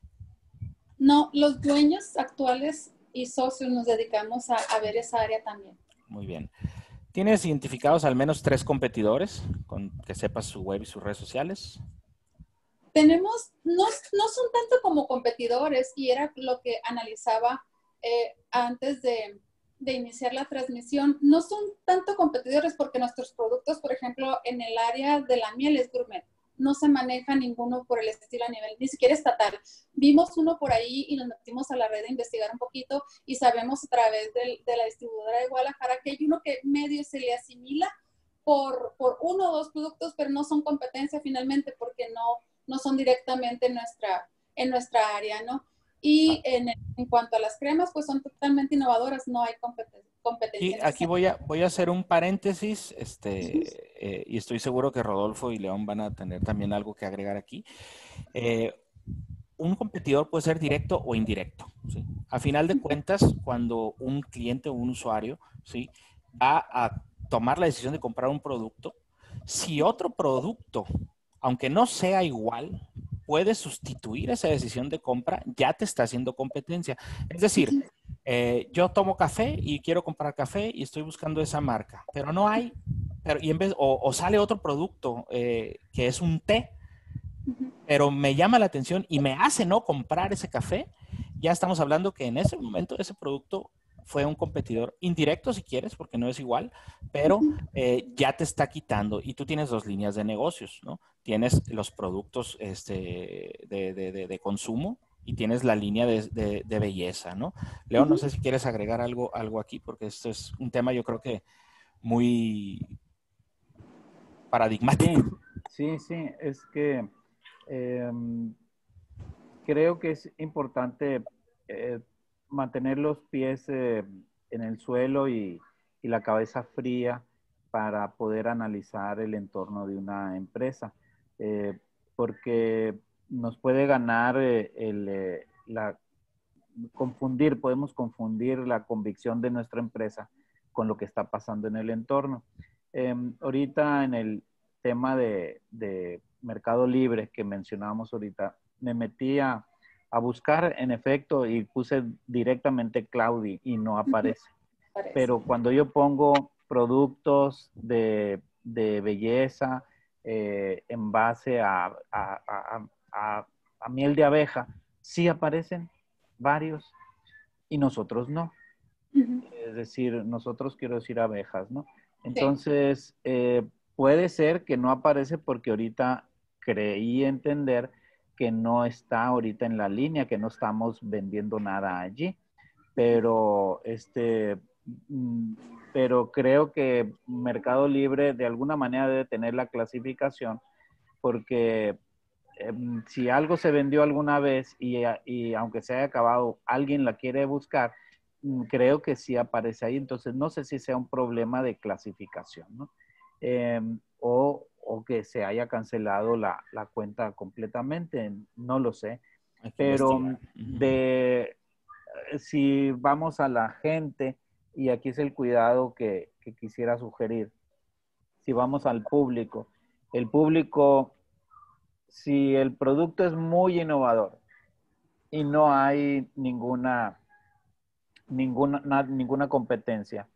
No, los dueños actuales y socios nos dedicamos a, a ver esa área también. Muy bien. ¿Tienes identificados al menos tres competidores con que sepas su web y sus redes sociales? Tenemos, no, no son tanto como competidores y era lo que analizaba eh, antes de, de, iniciar la transmisión, no son tanto competidores porque nuestros productos, por ejemplo, en el área de la miel es gourmet, no se maneja ninguno por el estilo a nivel, ni siquiera estatal. Vimos uno por ahí y nos metimos a la red a investigar un poquito y sabemos a través de, de la distribuidora de Guadalajara que hay uno que medio se le asimila por, por uno o dos productos, pero no son competencia finalmente porque no, no son directamente en nuestra, en nuestra área, ¿no? Y en, en, cuanto a las cremas, pues son totalmente innovadoras, no hay competencia. Y aquí voy a, voy a hacer un paréntesis, este, eh, y estoy seguro que Rodolfo y León van a tener también algo que agregar aquí. Eh, un competidor puede ser directo o indirecto. ¿sí? A final de cuentas, cuando un cliente o un usuario ¿sí? va a tomar la decisión de comprar un producto, si otro producto aunque no sea igual, puede sustituir esa decisión de compra, ya te está haciendo competencia. Es decir, eh, yo tomo café y quiero comprar café y estoy buscando esa marca, pero no hay, pero, y en vez, o, sale otro producto eh, que es un té, pero me llama la atención y me hace no comprar ese café, ya estamos hablando que en ese momento ese producto fue un competidor indirecto si quieres, porque no es igual, pero eh, ya te está quitando y tú tienes dos líneas de negocios, ¿no? Tienes los productos este, de, consumo y tienes la línea de, belleza, ¿no? León, no sé si quieres agregar algo, algo aquí, porque esto es un tema yo creo que muy paradigmático. Sí, sí, es que em, creo que es importante eh, mantener los pies eh, en el suelo y, la cabeza fría para poder analizar el entorno de una empresa, eh, porque nos puede ganar eh, la confundir, podemos confundir la convicción de nuestra empresa con lo que está pasando en el entorno. Em, ahorita en el tema de, de mercado libre que mencionábamos ahorita, me metí a, a buscar en efecto y puse directamente Claudi y no aparece. Pero cuando yo pongo productos de, belleza eh, en base a, miel de abeja, sí aparecen varios y nosotros no. Es decir, nosotros quiero decir abejas, ¿no? Entonces, eh, puede ser que no aparece porque ahorita creí entender que no está ahorita en la línea, que no estamos vendiendo nada allí. Pero, este, mm, pero creo que Mercado Libre de alguna manera debe tener la clasificación porque em, si algo se vendió alguna vez y, aunque se haya acabado, alguien la quiere buscar, mm, creo que sí aparece ahí. Entonces, no sé si sea un problema de clasificación, ¿no? Em, o, o que se haya cancelado la, cuenta completamente, no lo sé. Pero de si vamos a la gente, y aquí es el cuidado que, quisiera sugerir, si vamos al público, el público, si el producto es muy innovador y no hay ninguna, ninguna, ninguna competencia,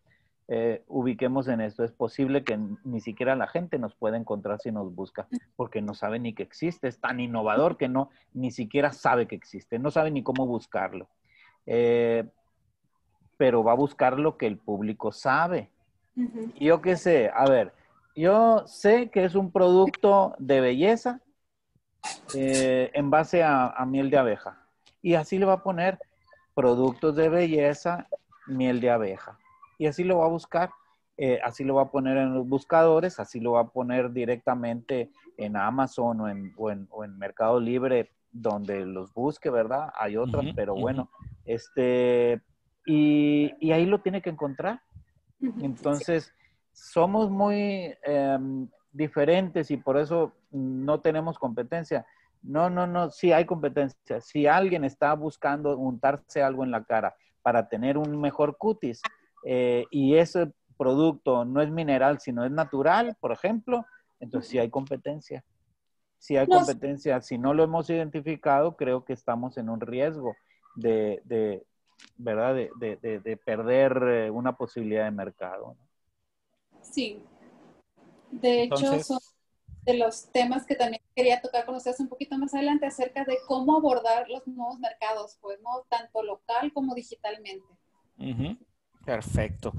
eh, ubiquemos en esto. Es posible que ni siquiera la gente nos pueda encontrar si nos busca, porque no sabe ni que existe. Es tan innovador que no, ni siquiera sabe que existe, no sabe ni cómo buscarlo. Eh, pero va a buscar lo que el público sabe. Yo qué sé, a ver, yo sé que es un producto de belleza eh, en base a miel de abeja. Y así le va a poner productos de belleza, miel de abeja y así lo va a buscar. Eh, así lo va a poner en los buscadores, así lo va a poner directamente en Amazon o en, o en, Mercado Libre, donde los busque, ¿verdad? Hay otras, pero bueno, este, y, ahí lo tiene que encontrar. Entonces, somos muy em, diferentes y por eso no tenemos competencia. No, no, no, sí hay competencia. Si alguien está buscando untarse algo en la cara para tener un mejor cutis, eh, y ese producto no es mineral, sino es natural, por ejemplo, entonces sí hay competencia. Si hay competencia, si no lo hemos identificado, creo que estamos en un riesgo de, ¿verdad? De, perder eh, una posibilidad de mercado. Sí. De hecho, son de los temas que también quería tocar con ustedes un poquito más adelante acerca de cómo abordar los nuevos mercados, pues, ¿no? Tanto local como digitalmente. Perfecto.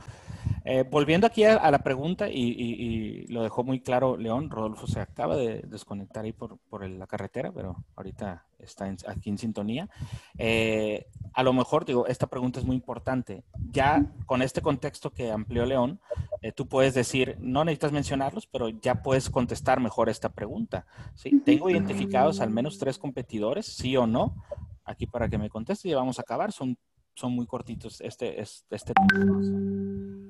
Eh, volviendo aquí a, la pregunta, y, lo dejó muy claro León, Rodolfo se acaba de desconectar ahí por, la carretera, pero ahorita está aquí en sintonía. Eh, a lo mejor, digo, esta pregunta es muy importante. Ya con este contexto que amplió León, eh, tú puedes decir, no necesitas mencionarlos, pero ya puedes contestar mejor esta pregunta. ¿sí? ¿Tengo identificados al menos tres competidores, sí o no? Aquí para que me conteste y vamos a acabar. Son son muy cortitos este, este, este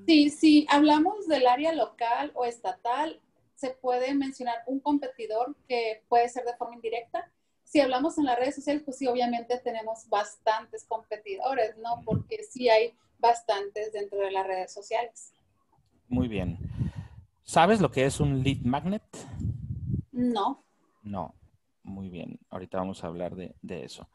Sí, si hablamos del área local o estatal, se puede mencionar un competidor que puede ser de forma indirecta. Si hablamos en las redes sociales, pues sí, obviamente tenemos bastantes competidores, ¿no? Porque sí hay bastantes dentro de las redes sociales. Muy bien. ¿Sabes lo que es un lead magnet? No. No. Muy bien. Ahorita vamos a hablar de, de eso.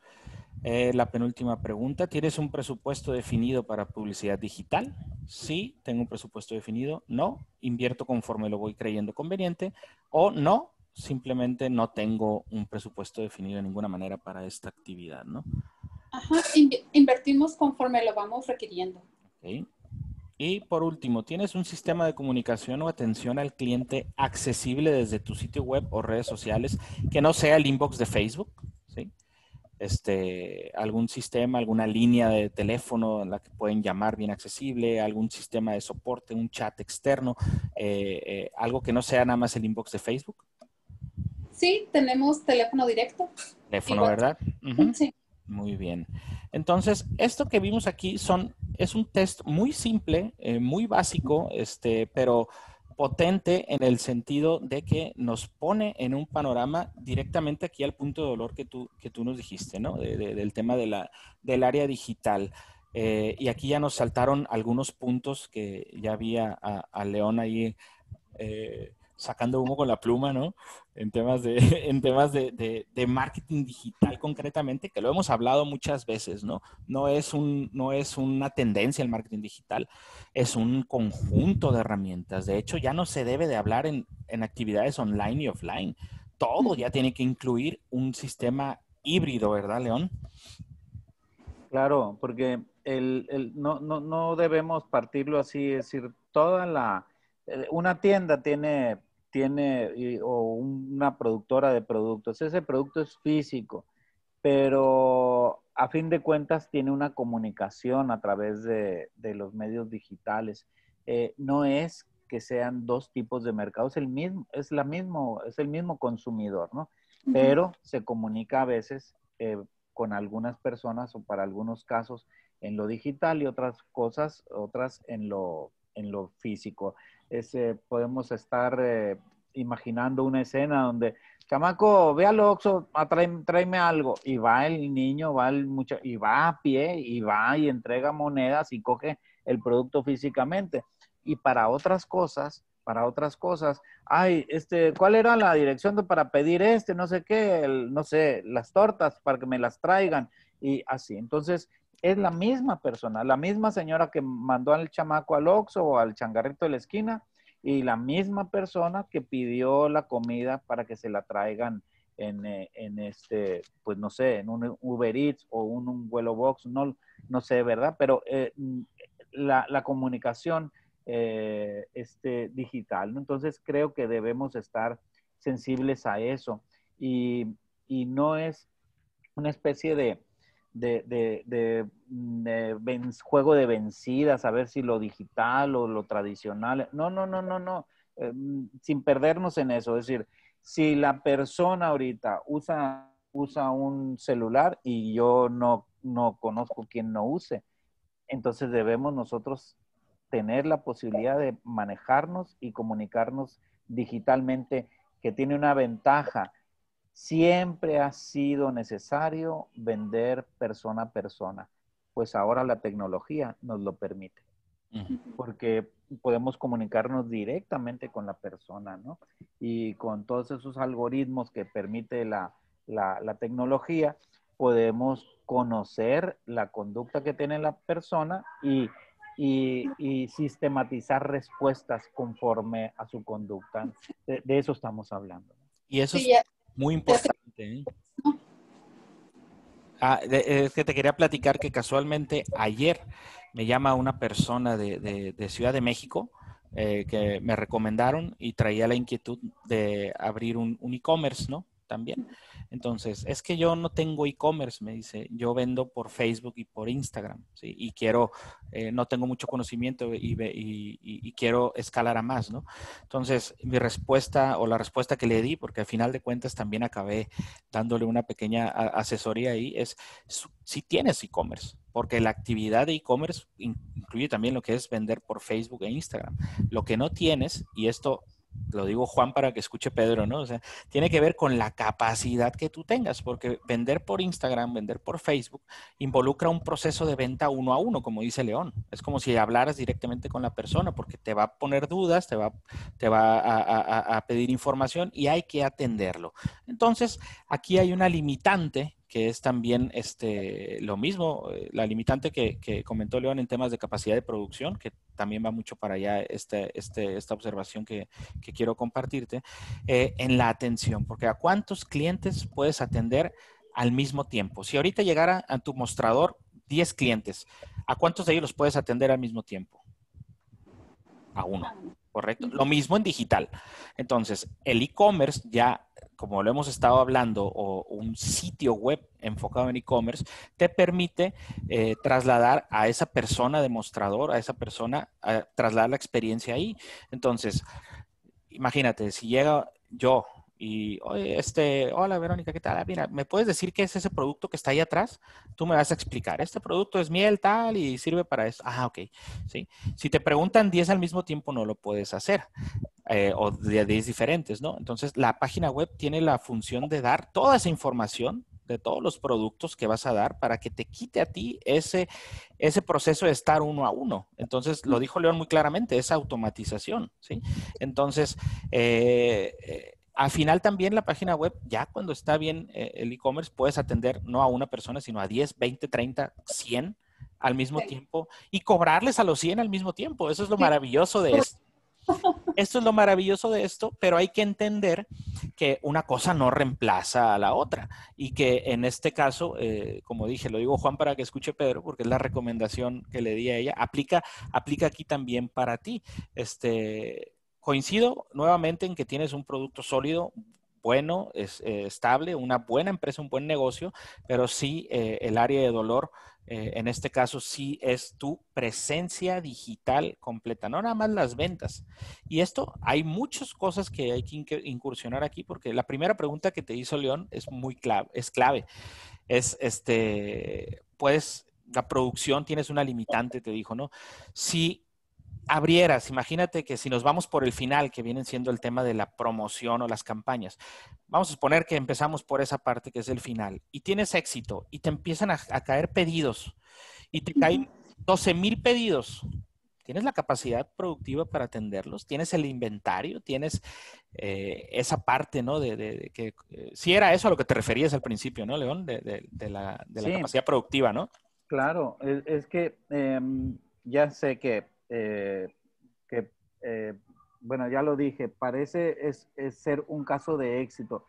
Eh, la penúltima pregunta, ¿tienes un presupuesto definido para publicidad digital? Sí, tengo un presupuesto definido. No, invierto conforme lo voy creyendo conveniente. O no, simplemente no tengo un presupuesto definido de ninguna manera para esta actividad, ¿no? Ajá, invertimos conforme lo vamos requiriendo. Y por último, ¿tienes un sistema de comunicación o atención al cliente accesible desde tu sitio web o redes sociales que no sea el inbox de Facebook? Este, algún sistema, alguna línea de teléfono en la que pueden llamar bien accesible, algún sistema de soporte, un chat externo, eh, eh, algo que no sea nada más el inbox de Facebook. Sí, tenemos teléfono directo. Teléfono, ¿verdad? Sí. Muy bien. Entonces, esto que vimos aquí son, es un test muy simple, eh, muy básico, este, pero potente en el sentido de que nos pone en un panorama directamente aquí al punto de dolor que tú, que tú nos dijiste, ¿no? del tema de del área digital. Eh, y aquí ya nos saltaron algunos puntos que ya había a, León ahí eh, sacando humo con la pluma, ¿no? En temas, de, [LAUGHS] en temas de, de, marketing digital concretamente, que lo hemos hablado muchas veces, ¿no? No es, un, no es una tendencia el marketing digital, es un conjunto de herramientas. De hecho, ya no se debe de hablar en, en actividades online y offline. Todo ya tiene que incluir un sistema híbrido, ¿verdad, León? Claro, porque el, el, no, no, no debemos partirlo así, es decir, toda la, eh, una tienda tiene tiene o una productora de productos. Ese producto es físico, pero a fin de cuentas tiene una comunicación a través de, los medios digitales. Eh, no es que sean dos tipos de mercados, el mismo, es, la mismo, es el mismo consumidor, ¿no? Pero se comunica a veces eh, con algunas personas o para algunos casos en lo digital y otras cosas, otras en lo, en lo físico podemos estar eh, imaginando una escena donde, chamaco, ve al Oxxo, ah, tráeme, algo. Y va el niño, va el mucho y va a pie, y va y entrega monedas y coge el producto físicamente. Y para otras cosas, para otras cosas, ay, este, ¿cuál era la dirección para pedir este? No sé qué, no sé, las tortas para que me las traigan y así. Entonces, es la misma persona, la misma señora que mandó al chamaco al Oxxo o al changarrito de la esquina y la misma persona que pidió la comida para que se la traigan en, eh, este, pues no sé, en un Uber Eats o un, vuelo box, no, no sé, ¿verdad? Pero eh, la, comunicación eh, este, digital, ¿no? Entonces creo que debemos estar sensibles a eso y no es una especie de, de, mm, juego de vencidas, a ver si lo digital o lo tradicional. No, no, no, no, no. Eh, mm, sin perdernos en eso. Es decir, si la persona ahorita usa, usa un celular y yo no, no conozco quien no use, entonces debemos nosotros tener la posibilidad de manejarnos y comunicarnos digitalmente, que tiene una ventaja Siempre ha sido necesario vender persona a persona, pues ahora la tecnología nos lo permite, porque podemos comunicarnos directamente con la persona, ¿no? Y con todos esos algoritmos que permite la, tecnología, podemos conocer la conducta que tiene la persona y, sistematizar respuestas conforme a su conducta. De, eso estamos hablando. Y eso es, muy importante. ¿eh? Ah, es que te quería platicar que casualmente ayer me llama una persona de, Ciudad de México eh, que me recomendaron y traía la inquietud de abrir un, un e-commerce, ¿no? También. Entonces, es que yo no tengo e-commerce, me dice, yo vendo por Facebook y por Instagram. Y quiero, eh, no tengo mucho conocimiento y, y, quiero escalar a más, ¿no? Entonces, mi respuesta o la respuesta que le di, porque al final de cuentas también acabé dándole una pequeña asesoría ahí, es si tienes e-commerce, porque la actividad de e-commerce incluye también lo que es vender por Facebook e Instagram. Lo que no tienes, y esto lo digo Juan para que escuche Pedro, ¿no? O sea, tiene que ver con la capacidad que tú tengas, porque vender por Instagram, vender por Facebook, involucra un proceso de venta uno a uno, como dice León. Es como si hablaras directamente con la persona, porque te va a poner dudas, te va, te va a, a pedir información y hay que atenderlo. Entonces, aquí hay una limitante que es también este, lo mismo, eh, la limitante que, comentó León en temas de capacidad de producción, que también va mucho para allá este, este, esta observación que, quiero compartirte, eh, en la atención, porque a cuántos clientes puedes atender al mismo tiempo. Si ahorita llegara a tu mostrador 10 clientes, ¿a cuántos de ellos los puedes atender al mismo tiempo? A uno, ¿correcto? Lo mismo en digital. Entonces, el e-commerce ya, como lo hemos estado hablando, o un sitio web enfocado en e-commerce, te permite eh, trasladar a esa persona demostrador, a esa persona, a trasladar la experiencia ahí. Entonces, imagínate, si llega yo, y, oye, este, hola Verónica, ¿qué tal? Mira, ¿me puedes decir qué es ese producto que está ahí atrás? Tú me vas a explicar. Este producto es miel tal y sirve para eso. Ah, ok. ¿Sí? Si te preguntan 10 al mismo tiempo, no lo puedes hacer. Eh, o de 10 diferentes, ¿no? Entonces, la página web tiene la función de dar toda esa información de todos los productos que vas a dar para que te quite a ti ese, ese proceso de estar uno a uno. Entonces, lo dijo León muy claramente, esa automatización, ¿sí? Entonces, eh, eh al final también la página web, ya cuando está bien eh, el e-commerce, puedes atender no a una persona, sino a 10, 20, 30, 100 al mismo tiempo y cobrarles a los 100 al mismo tiempo. Eso es lo maravilloso de esto. Esto es lo maravilloso de esto, pero hay que entender que una cosa no reemplaza a la otra y que en este caso, eh, como dije, lo digo Juan para que escuche Pedro, porque es la recomendación que le di a ella, aplica, aplica aquí también para ti. Este, coincido nuevamente en que tienes un producto sólido, bueno, es, eh, estable, una buena empresa, un buen negocio, pero sí eh, el área de dolor, eh, en este caso sí es tu presencia digital completa, no nada más las ventas. Y esto, hay muchas cosas que hay que incursionar aquí, porque la primera pregunta que te hizo León es muy clave, es clave. Es, este, pues, la producción, tienes una limitante, te dijo, ¿no? Si abrieras, imagínate que si nos vamos por el final, que viene siendo el tema de la promoción o las campañas, vamos a suponer que empezamos por esa parte que es el final y tienes éxito y te empiezan a, caer pedidos y te caen 12 mil pedidos. ¿Tienes la capacidad productiva para atenderlos? ¿Tienes el inventario? ¿Tienes eh, esa parte, ¿no? De, que eh, si era eso a lo que te referías al principio, ¿no, León? De, la, capacidad productiva, ¿no? Claro, es, que em, ya sé que eh, que, eh, bueno, ya lo dije, parece es, ser un caso de éxito,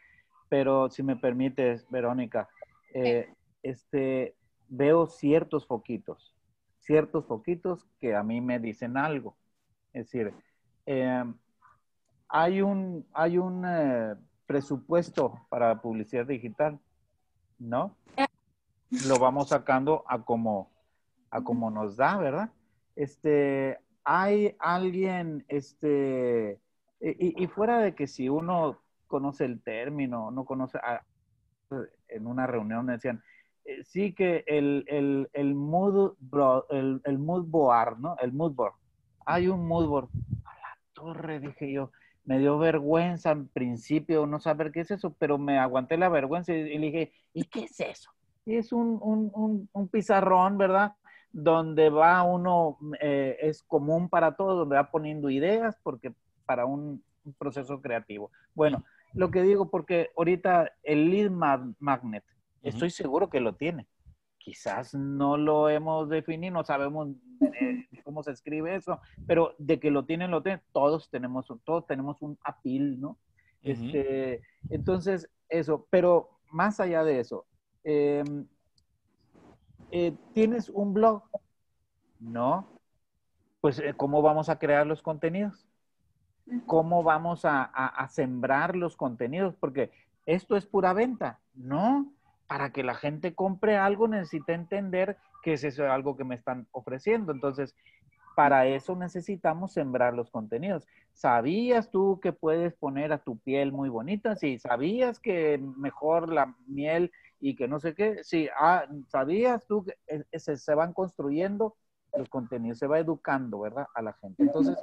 pero si me permites, Verónica, eh, este, veo ciertos foquitos, ciertos foquitos que a mí me dicen algo. Es decir, hay un, hay un presupuesto para publicidad digital, ¿no? Lo vamos sacando a como, a como nos da, ¿verdad? Este, hay alguien, este, y, fuera de que si uno conoce el término, no conoce, en una reunión decían, eh, sí que el, el, el, mood, el, el mood board, ¿no? El mood board. Hay un mood board. A la torre, dije yo. Me dio vergüenza en principio no saber qué es eso, pero me aguanté la vergüenza y, le dije, ¿y qué es eso? Y es un, un, un, un pizarrón, ¿verdad? Donde va uno, eh, es común para todos, donde va poniendo ideas, porque para un, proceso creativo. Bueno, lo que digo, porque ahorita el lead magnet, estoy seguro que lo tiene. Quizás no lo hemos definido, no sabemos eh, cómo se escribe eso, pero de que lo tienen, lo tienen. Todos tenemos, todos tenemos un apil, ¿no? este, entonces, eso, pero más allá de eso, eh, eh, ¿tienes un blog? No. Pues, eh, ¿cómo vamos a crear los contenidos? ¿Cómo vamos a, sembrar los contenidos? Porque esto es pura venta. No. Para que la gente compre algo necesita entender que es eso algo que me están ofreciendo. Entonces, para eso necesitamos sembrar los contenidos. ¿Sabías tú que puedes poner a tu piel muy bonita? Sí, ¿sabías que mejor la miel y que no sé qué. Sí, ah, ¿sabías tú que se, van construyendo los contenidos, se va educando, ¿verdad? A la gente. Entonces,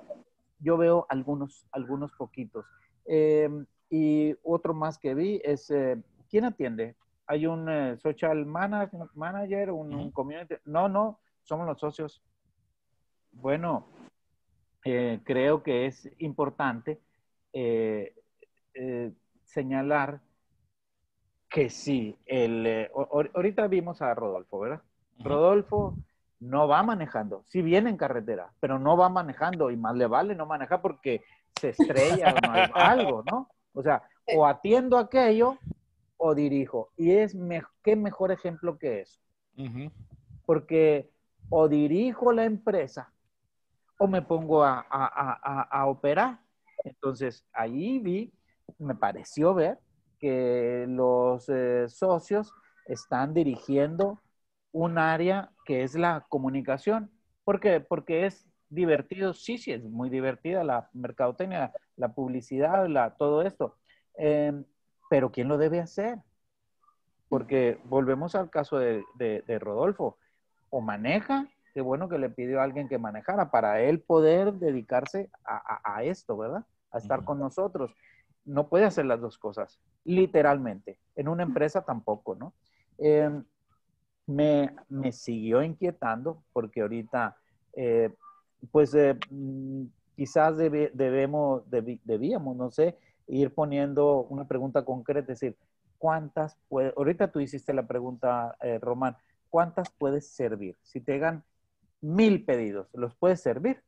yo veo algunos, algunos poquitos. Em, y otro más que vi es, eh, ¿quién atiende? ¿Hay un eh, social manager, un, un, community? No, no, somos los socios. Bueno, eh, creo que es importante señalar que sí. El, eh, ahorita vimos a Rodolfo, ¿verdad? Rodolfo no va manejando, sí viene en carretera, pero no va manejando y más le vale no manejar porque se [LAUGHS] estrella o algo, ¿no? O sea, o atiendo aquello o dirijo. Y es qué mejor ejemplo que eso. Porque o dirijo la empresa o me pongo a, a, operar. Entonces, ahí vi, me pareció ver que los eh, socios están dirigiendo un área que es la comunicación. ¿Por qué? Porque es divertido, sí, sí, es muy divertida la mercadotecnia, la publicidad, la, todo esto. Em, pero ¿quién lo debe hacer? Porque volvemos al caso de, Rodolfo. O maneja, qué bueno que le pidió a alguien que manejara para él poder dedicarse a, esto, ¿verdad? A estar con nosotros. No puede hacer las dos cosas, literalmente. En una empresa tampoco, ¿no? Em, me, siguió inquietando porque ahorita, eh, pues eh, mm, quizás debemos, debíamos, no sé, ir poniendo una pregunta concreta, es decir, ¿cuántas puede, ahorita tú hiciste la pregunta, eh, Román, ¿cuántas puedes servir? Si te hagan mil pedidos, ¿los puedes servir?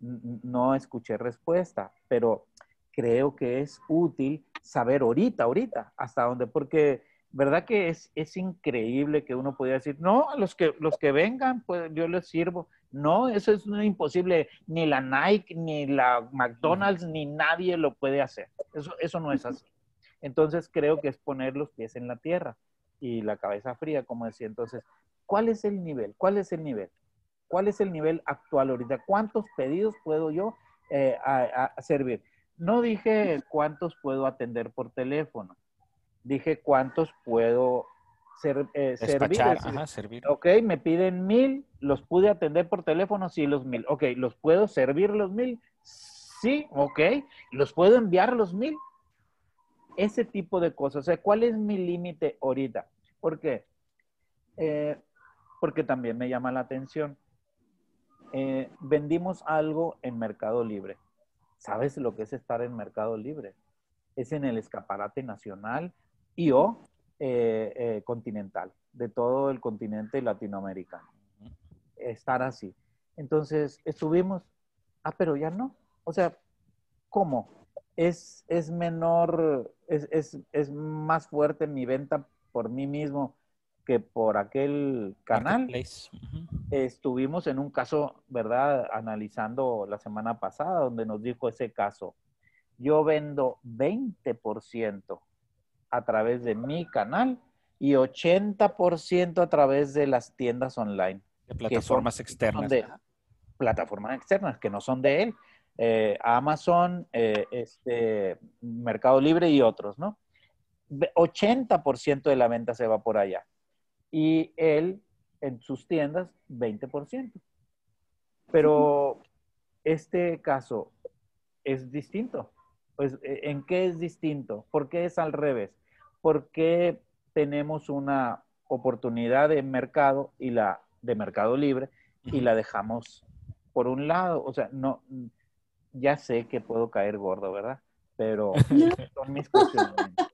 No escuché respuesta, pero creo que es útil saber ahorita, ahorita, hasta dónde, porque ¿verdad que es, es increíble que uno pudiera decir, no, los que, los que vengan, pues yo les sirvo? No, eso es imposible. Ni la Nike, ni la McDonald's, ni nadie lo puede hacer. Eso, eso no es así. Entonces creo que es poner los pies en la tierra y la cabeza fría, como decía. Entonces, ¿cuál es el nivel? ¿Cuál es el nivel? ¿Cuál es el nivel actual ahorita? ¿Cuántos pedidos puedo yo eh, servir? No dije cuántos puedo atender por teléfono dije cuántos puedo ser, eh, servir. Ok, me piden mil, los pude atender por teléfono, sí, los mil. Ok, ¿los puedo servir los mil? Sí, ok. ¿Los puedo enviar los mil? Ese tipo de cosas. O sea, ¿cuál es mi límite ahorita? ¿Por qué? Eh, porque también me llama la atención. Eh, vendimos algo en Mercado Libre. ¿Sabes lo que es estar en Mercado Libre? Es en el escaparate nacional y o eh, eh, continental, de todo el continente latinoamericano. Estar así. Entonces, estuvimos, ah, pero ya no. O sea, ¿cómo? Es, es menor, es, es, es más fuerte mi venta por mí mismo que por aquel canal. Estuvimos en un caso, ¿verdad? Analizando la semana pasada, donde nos dijo ese caso. Yo vendo 20% a través de mi canal y 80% a través de las tiendas online. De plataformas externas. De, plataformas externas que no son de él. Eh, Amazon, eh, este, Mercado Libre y otros, ¿no? 80% de la venta se va por allá. Y él, en sus tiendas, 20%. Pero este caso es distinto. Pues, ¿en qué es distinto? ¿Por qué es al revés? ¿por qué tenemos una oportunidad de mercado y la de mercado libre y la dejamos por un lado? O sea, no, ya sé que puedo caer gordo, ¿verdad? Pero [LAUGHS] son mis cuestionamientos.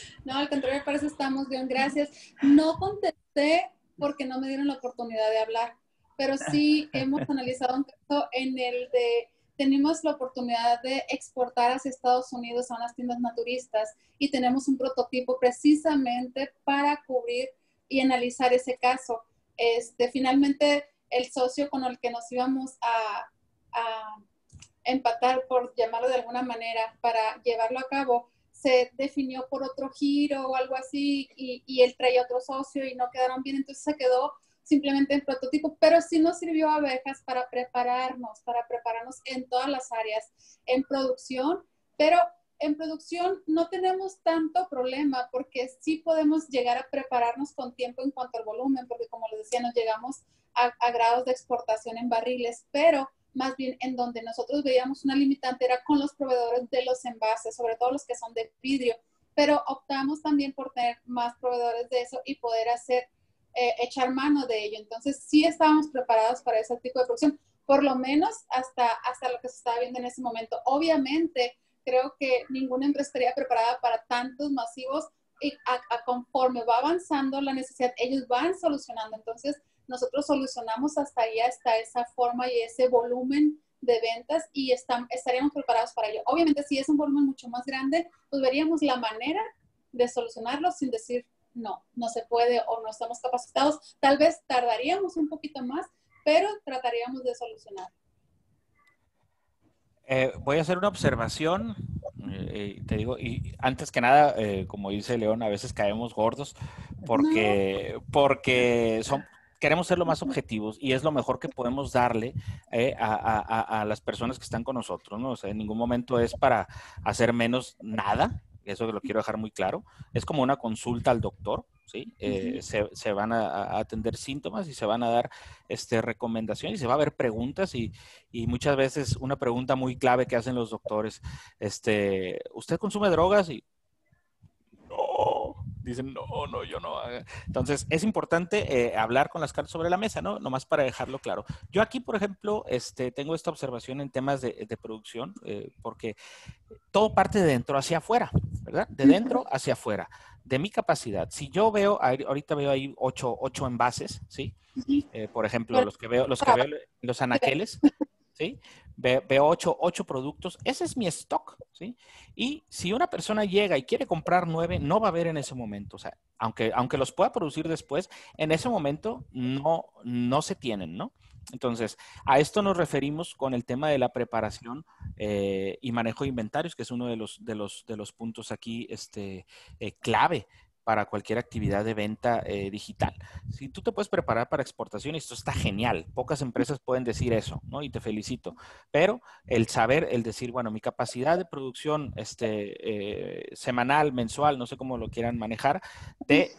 [LAUGHS] No, al contrario, para eso estamos bien, gracias. No contesté porque no me dieron la oportunidad de hablar, pero sí [LAUGHS] hemos analizado un caso en el de tenemos la oportunidad de exportar hacia Estados Unidos a unas tiendas naturistas y tenemos un prototipo precisamente para cubrir y analizar ese caso. Este, finalmente, el socio con el que nos íbamos a, empatar, por llamarlo de alguna manera, para llevarlo a cabo, se definió por otro giro o algo así y, y él traía otro socio y no quedaron bien, entonces se quedó simplemente en prototipo, pero sí nos sirvió abejas para prepararnos, para prepararnos en todas las áreas, en producción, pero en producción no tenemos tanto problema porque sí podemos llegar a prepararnos con tiempo en cuanto al volumen, porque como les decía, nos llegamos a, a grados de exportación en barriles, pero más bien en donde nosotros veíamos una limitante era con los proveedores de los envases, sobre todo los que son de vidrio, pero optamos también por tener más proveedores de eso y poder hacer eh, echar mano de ello. Entonces, sí estábamos preparados para ese tipo de producción, por lo menos hasta, hasta lo que se estaba viendo en ese momento. Obviamente, creo que ninguna empresa estaría preparada para tantos masivos y a, conforme va avanzando la necesidad, ellos van solucionando. Entonces, nosotros solucionamos hasta ahí, hasta esa forma y ese volumen de ventas y están, estaríamos preparados para ello. Obviamente, si es un volumen mucho más grande, pues veríamos la manera de solucionarlo sin decir, no, no se puede o no estamos capacitados. Tal vez tardaríamos un poquito más, pero trataríamos de solucionar. Eh, voy a hacer una observación, eh, te digo, y antes que nada, eh, como dice León, a veces caemos gordos porque, porque son, queremos ser lo más objetivos y es lo mejor que podemos darle a, a, las personas que están con nosotros, ¿no? O sea, en ningún momento es para hacer menos nada, eso lo quiero dejar muy claro. Es como una consulta al doctor, ¿sí? Eh, se, van a, atender síntomas y se van a dar este, recomendaciones y se va a ver preguntas y, y, muchas veces una pregunta muy clave que hacen los doctores, este, ¿usted consume drogas? Y dicen, no, no, yo no. Entonces, es importante eh, hablar con las cartas sobre la mesa, ¿no? Nomás para dejarlo claro. Yo aquí, por ejemplo, este, tengo esta observación en temas de, producción, eh, porque todo parte de dentro hacia afuera, ¿verdad? De dentro hacia afuera, de mi capacidad. Si yo veo, ahorita veo ahí ocho, ocho envases, ¿sí? Eh, por ejemplo, los que veo, los que veo, los anaqueles, ¿sí? veo ocho, ocho, productos, ese es mi stock. Y si una persona llega y quiere comprar nueve, no va a haber en ese momento, o sea, aunque, aunque los pueda producir después, en ese momento no, no se tienen, ¿no? Entonces, a esto nos referimos con el tema de la preparación eh, y manejo de inventarios, que es uno de los, de los, de los puntos aquí este, eh, clave para cualquier actividad de venta eh, digital. Si tú te puedes preparar para exportación, esto está genial. Pocas empresas pueden decir eso, ¿no? Y te felicito. Pero el saber, el decir, bueno, mi capacidad de producción este, eh, semanal, mensual, no sé cómo lo quieran manejar, de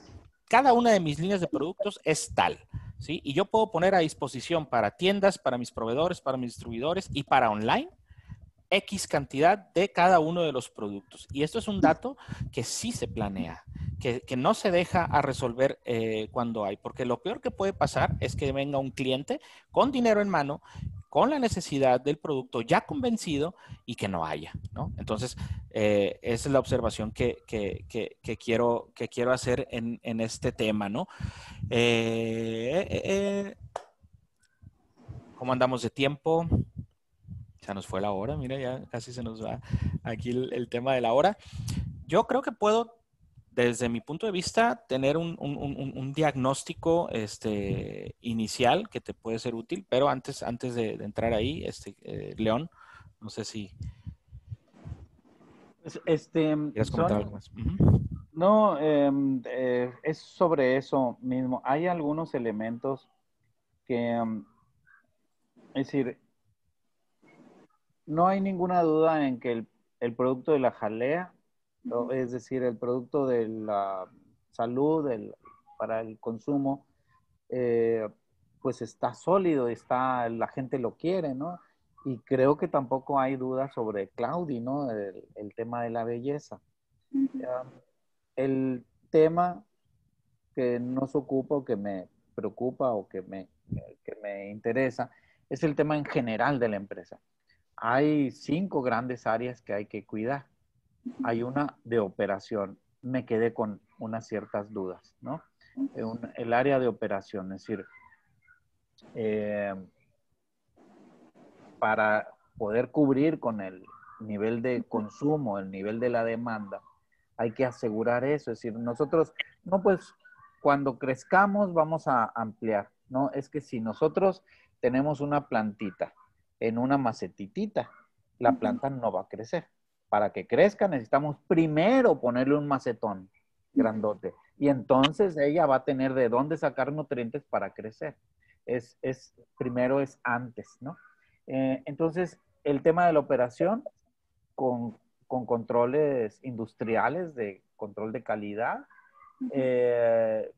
cada una de mis líneas de productos es tal. ¿Sí? Y yo puedo poner a disposición para tiendas, para mis proveedores, para mis distribuidores y para online X cantidad de cada uno de los productos. Y esto es un dato que sí se planea, que, no se deja a resolver eh, cuando hay, porque lo peor que puede pasar es que venga un cliente con dinero en mano, con la necesidad del producto ya convencido y que no haya, ¿no? Entonces, eh, esa es la observación que, quiero, que quiero hacer en, este tema, ¿no? Eh, ¿Cómo andamos de tiempo? Ya nos fue la hora, mira, ya casi se nos va aquí el, tema de la hora. Yo creo que puedo, desde mi punto de vista, tener un, diagnóstico este, inicial que te puede ser útil, pero antes, antes de, entrar ahí, este, eh, León, no sé si... Pues, este, comentar algo más? No, em, eh, es sobre eso mismo. Hay algunos elementos que, em, es decir, no hay ninguna duda en que el, producto de la jalea, es decir, el producto de la salud para el consumo, eh, pues está sólido, está, la gente lo quiere, ¿no? Y creo que tampoco hay duda sobre Claudi, ¿no? El, tema de la belleza. el tema que nos ocupa o que me preocupa o que me, que me interesa es el tema en general de la empresa hay cinco grandes áreas que hay que cuidar. Hay una de operación. Me quedé con unas ciertas dudas, ¿no? el área de operación, es decir, eh, para poder cubrir con el nivel de consumo, el nivel de la demanda, hay que asegurar eso. Es decir, nosotros, no pues, cuando crezcamos vamos a ampliar, ¿no? Es que si nosotros tenemos una plantita en una macetitita, la planta no va a crecer. Para que crezca necesitamos primero ponerle un macetón grandote y entonces ella va a tener de dónde sacar nutrientes para crecer. Es, es primero es antes, ¿no? Eh, entonces, el tema de la operación con, controles industriales de control de calidad, eh,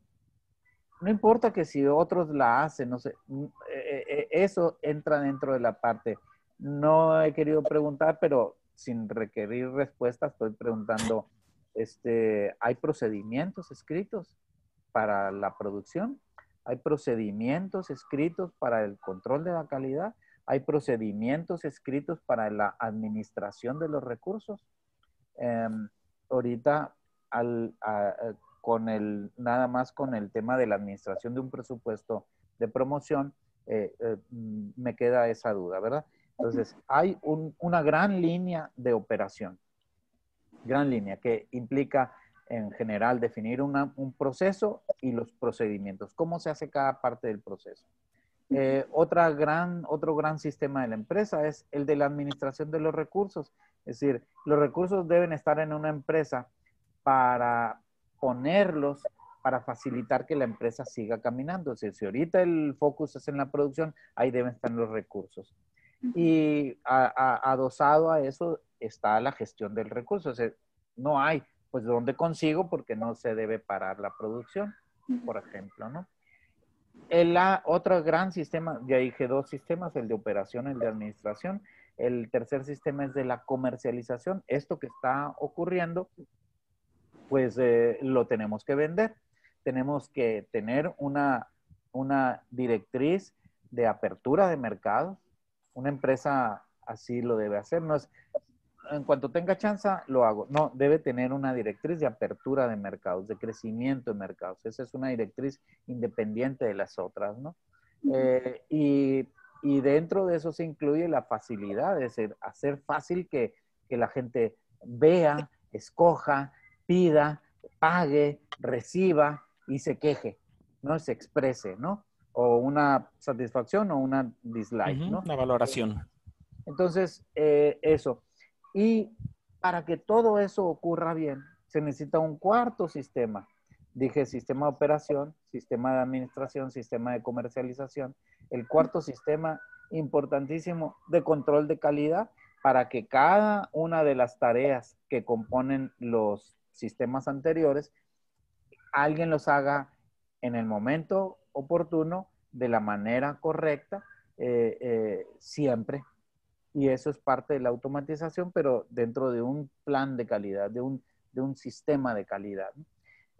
no importa que si otros la hacen, no sé, mm, eh, eh, eso entra dentro de la parte. No he querido preguntar, pero sin requerir respuesta, estoy preguntando, este, ¿hay procedimientos escritos para la producción? ¿Hay procedimientos escritos para el control de la calidad? ¿Hay procedimientos escritos para la administración de los recursos? Em, ahorita con el, nada más con el tema de la administración de un presupuesto de promoción, eh, eh, mm, me queda esa duda, ¿verdad? Entonces, hay una gran línea de operación, gran línea, que implica en general definir un proceso y los procedimientos, cómo se hace cada parte del proceso. Eh, otra gran, otro gran sistema de la empresa es el de la administración de los recursos. Es decir, los recursos deben estar en una empresa para ponerlos para facilitar que la empresa siga caminando. Es decir, si ahorita el focus es en la producción, ahí deben estar los recursos. Y adosado a eso está la gestión del recurso. Es decir, no hay, pues, ¿dónde consigo? Porque no se debe parar la producción, por ejemplo, ¿no? El otro gran sistema, ya dije dos sistemas, el de operación, el de administración. El tercer sistema es de la comercialización. Esto que está ocurriendo, pues eh, lo tenemos que vender. Tenemos que tener una, una directriz de apertura de mercados. Una empresa así lo debe hacer. No es, en cuanto tenga chance, lo hago. No, debe tener una directriz de apertura de mercados, de crecimiento de mercados. Esa es una directriz independiente de las otras, ¿no? Eh, y, y, dentro de eso se incluye la facilidad, es decir, hacer fácil que, que la gente vea, escoja, pida, pague, reciba y se queje, ¿no? Se exprese, ¿no? O una satisfacción o una dislike, ¿no? Una valoración. Entonces, eh, eso. Y para que todo eso ocurra bien, se necesita un cuarto sistema. Dije sistema de operación, sistema de administración, sistema de comercialización. El cuarto sistema importantísimo de control de calidad para que cada una de las tareas que componen los sistemas anteriores, alguien los haga en el momento oportuno, de la manera correcta, eh, eh, siempre y eso es parte de la automatización, pero dentro de un plan de calidad, de un, de un sistema de calidad.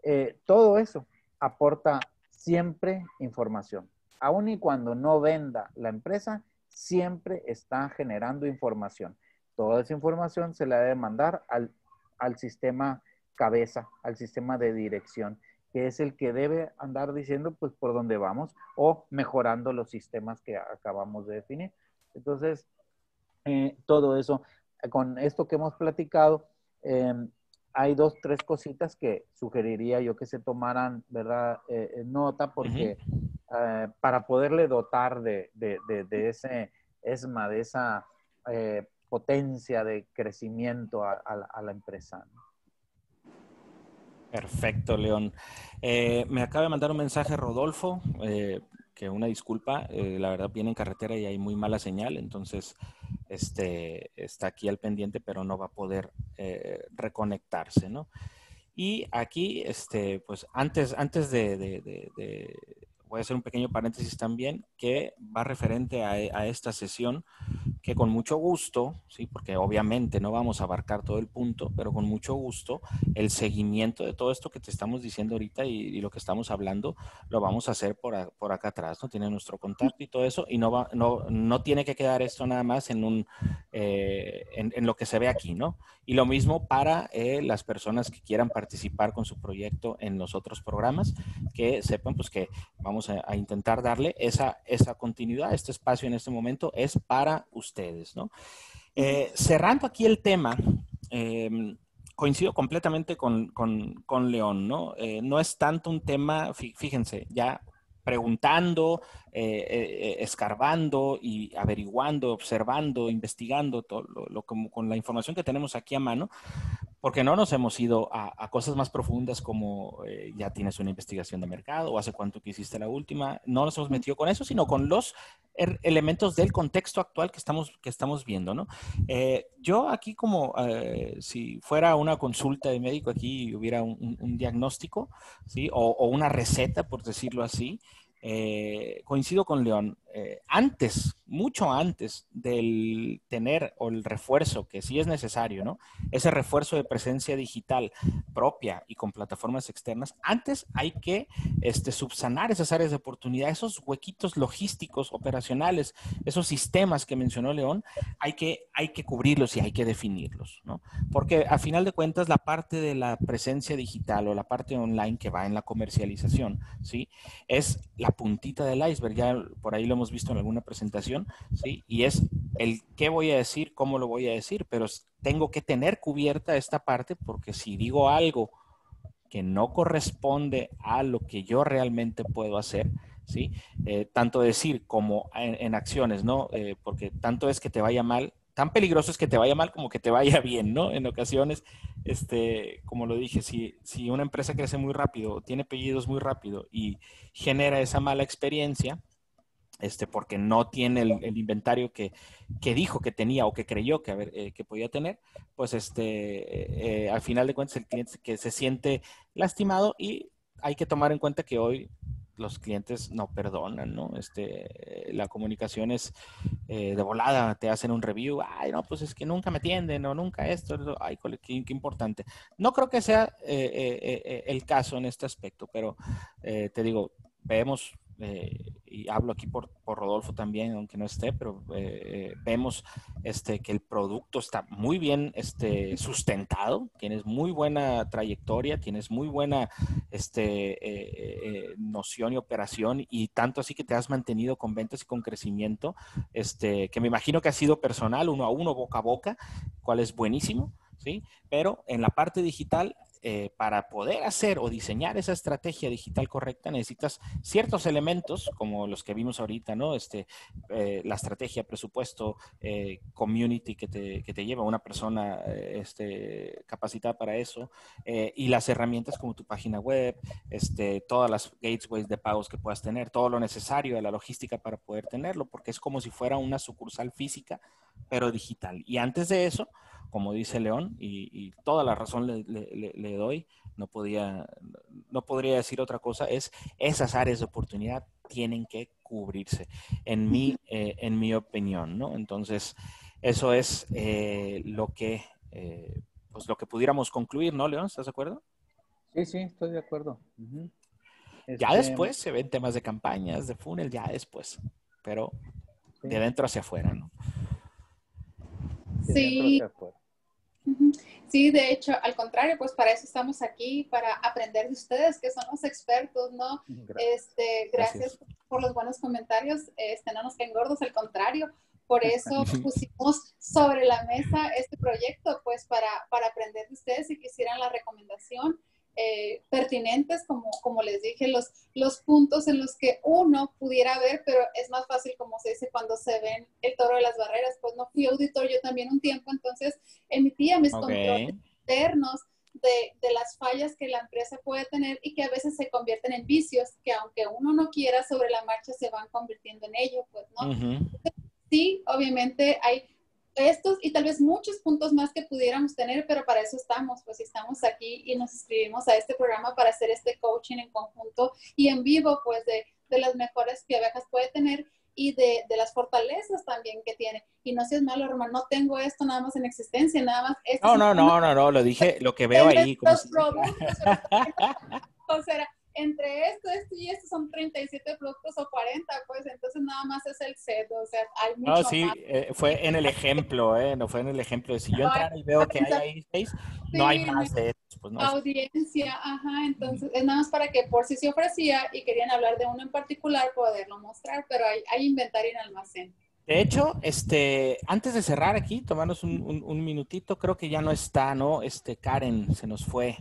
Eh, todo eso aporta siempre información. Aun y cuando no venda la empresa, siempre está generando información. Toda esa información se la debe mandar al, al sistema cabeza, al sistema de dirección, que es el que debe andar diciendo pues por dónde vamos o mejorando los sistemas que acabamos de definir. Entonces, eh, todo eso. Con esto que hemos platicado, em, hay dos, tres cositas que sugeriría yo que se tomaran, ¿verdad? Eh, nota porque eh, para poderle dotar de, de, de, ese ESMA, de esa potencia de crecimiento a, la empresa. Perfecto, León. me acaba de mandar un mensaje Rodolfo, que una disculpa, la verdad viene en carretera y hay muy mala señal, entonces este, está aquí al pendiente, pero no va a poder eh, reconectarse, ¿no? Y aquí, este, pues antes, antes de, voy a hacer un pequeño paréntesis también, que va referente a, a, esta sesión, que con mucho gusto, sí, porque obviamente no vamos a abarcar todo el punto, pero con mucho gusto, el seguimiento de todo esto que te estamos diciendo ahorita y, lo que estamos hablando, lo vamos a hacer por, por, acá atrás, ¿no? Tiene nuestro contacto y todo eso, y no, va, no, no tiene que quedar esto nada más en, un, eh, en, en, lo que se ve aquí, ¿no? Y lo mismo para eh, las personas que quieran participar con su proyecto en los otros programas, que sepan pues que vamos a, intentar darle esa, esa continuidad. Este espacio en este momento es para ustedes, ¿no? Eh, cerrando aquí el tema, em, coincido completamente con, con, León, ¿no? Eh, no es tanto un tema, fíjense, ya preguntando, eh, escarbando y averiguando, observando, investigando todo lo, como, con la información que tenemos aquí a mano, porque no nos hemos ido a, cosas más profundas como eh, ya tienes una investigación de mercado o hace cuánto que hiciste la última. No nos hemos metido con eso, sino con los er, elementos del contexto actual que estamos, que estamos viendo, ¿no? Eh, yo aquí como eh, si fuera una consulta de médico, aquí hubiera un, diagnóstico, ¿sí? O, una receta, por decirlo así. Coincido con León. Eh, antes, mucho antes del tener o el refuerzo, que sí es necesario, ¿no? Ese refuerzo de presencia digital propia y con plataformas externas, antes hay que este, subsanar esas áreas de oportunidad, esos huequitos logísticos, operacionales, esos sistemas que mencionó León, hay que, hay que cubrirlos y hay que definirlos, ¿no? Porque a final de cuentas la parte de la presencia digital o la parte online que va en la comercialización, ¿sí? Es la puntita del iceberg, ya por ahí lo hemos visto en alguna presentación, ¿sí? Y es el qué voy a decir, cómo lo voy a decir, pero tengo que tener cubierta esta parte porque si digo algo que no corresponde a lo que yo realmente puedo hacer, ¿sí? Eh, tanto decir como en, acciones, ¿no? Eh, porque tanto es que te vaya mal, tan peligroso es que te vaya mal como que te vaya bien, ¿no? En ocasiones, este, como lo dije, si, si una empresa crece muy rápido, tiene pedidos muy rápido y genera esa mala experiencia, este, porque no tiene el, inventario que, dijo que tenía o que creyó que, eh, que podía tener, pues este, al final de cuentas el cliente que se siente lastimado y hay que tomar en cuenta que hoy los clientes no perdonan, ¿no? Este, la comunicación es eh, de volada, te hacen un review, ay, no, pues es que nunca me atienden o nunca esto, ay, qué, qué importante. No creo que sea eh, eh, el caso en este aspecto, pero te digo, vemos eh, y hablo aquí por, Rodolfo también, aunque no esté, pero eh, eh, vemos este, que el producto está muy bien este, sustentado, tienes muy buena trayectoria, tienes muy buena este, noción y operación, y tanto así que te has mantenido con ventas y con crecimiento, este, que me imagino que ha sido personal, uno a uno, boca a boca, cual es buenísimo. ¿Sí? Pero en la parte digital eh, para poder hacer o diseñar esa estrategia digital correcta necesitas ciertos elementos como los que vimos ahorita, ¿no? Este, eh, la estrategia, presupuesto, eh, community que te, que te, lleva una persona este, capacitada para eso y las herramientas como tu página web, este, todas las gateways de pagos que puedas tener, todo lo necesario de la logística para poder tenerlo, porque es como si fuera una sucursal física, pero digital. Y antes de eso, como dice León, y, toda la razón le, doy, no, podía, no podría decir otra cosa, es esas áreas de oportunidad tienen que cubrirse, en mi, eh, en mi opinión, ¿no? Entonces, eso es eh, lo que, eh, pues lo que pudiéramos concluir, ¿no, León? ¿Estás de acuerdo? Sí, sí, estoy de acuerdo. Ya este, después se ven temas de campañas, de funnel, ya después, pero de adentro hacia afuera, ¿no? Sí. Sí, de hecho, al contrario, pues para eso estamos aquí, para aprender de ustedes, que son los expertos, ¿no? Gracias. Este, gracias, por los buenos comentarios. Este, no nos caen gordos, al contrario. Por eso [LAUGHS] pusimos sobre la mesa este proyecto, pues para, para aprender de ustedes si quisieran la recomendación. Eh, pertinentes, como, como les dije, los, los puntos en los que uno pudiera ver, pero es más fácil, como se dice, cuando se ven el toro de las barreras. Pues no fui auditor yo también un tiempo, entonces emitía mis controles internos de, de, las fallas que la empresa puede tener y que a veces se convierten en vicios, que aunque uno no quiera sobre la marcha, se van convirtiendo en ello, pues, ¿no? Sí, obviamente hay estos y tal vez muchos puntos más que pudiéramos tener, pero para eso estamos, pues estamos aquí y nos inscribimos a este programa para hacer este coaching en conjunto y en vivo, pues de, de las mejores que abejas puede tener y de, de, las fortalezas también que tiene. Y no seas malo, hermano, no tengo esto nada más en existencia, nada más. no, no, no, no, no, lo dije, lo que veo ahí. Como si... [LAUGHS] o sea, [LAUGHS] entre esto, esto y esto son 37 productos o 40, pues entonces nada más es el set, o sea, hay mucho No, sí, eh, fue en el ejemplo, ¿eh? No fue en el ejemplo de si yo entrar y veo que hay ahí seis, no hay más de estos, pues no. Audiencia, ajá, entonces es nada más para que por si se ofrecía y querían hablar de uno en particular, poderlo mostrar, pero hay, hay inventario en almacén. De hecho, este, antes de cerrar aquí, tomarnos un, un, un minutito, creo que ya no está, ¿no? Este, Karen se nos fue.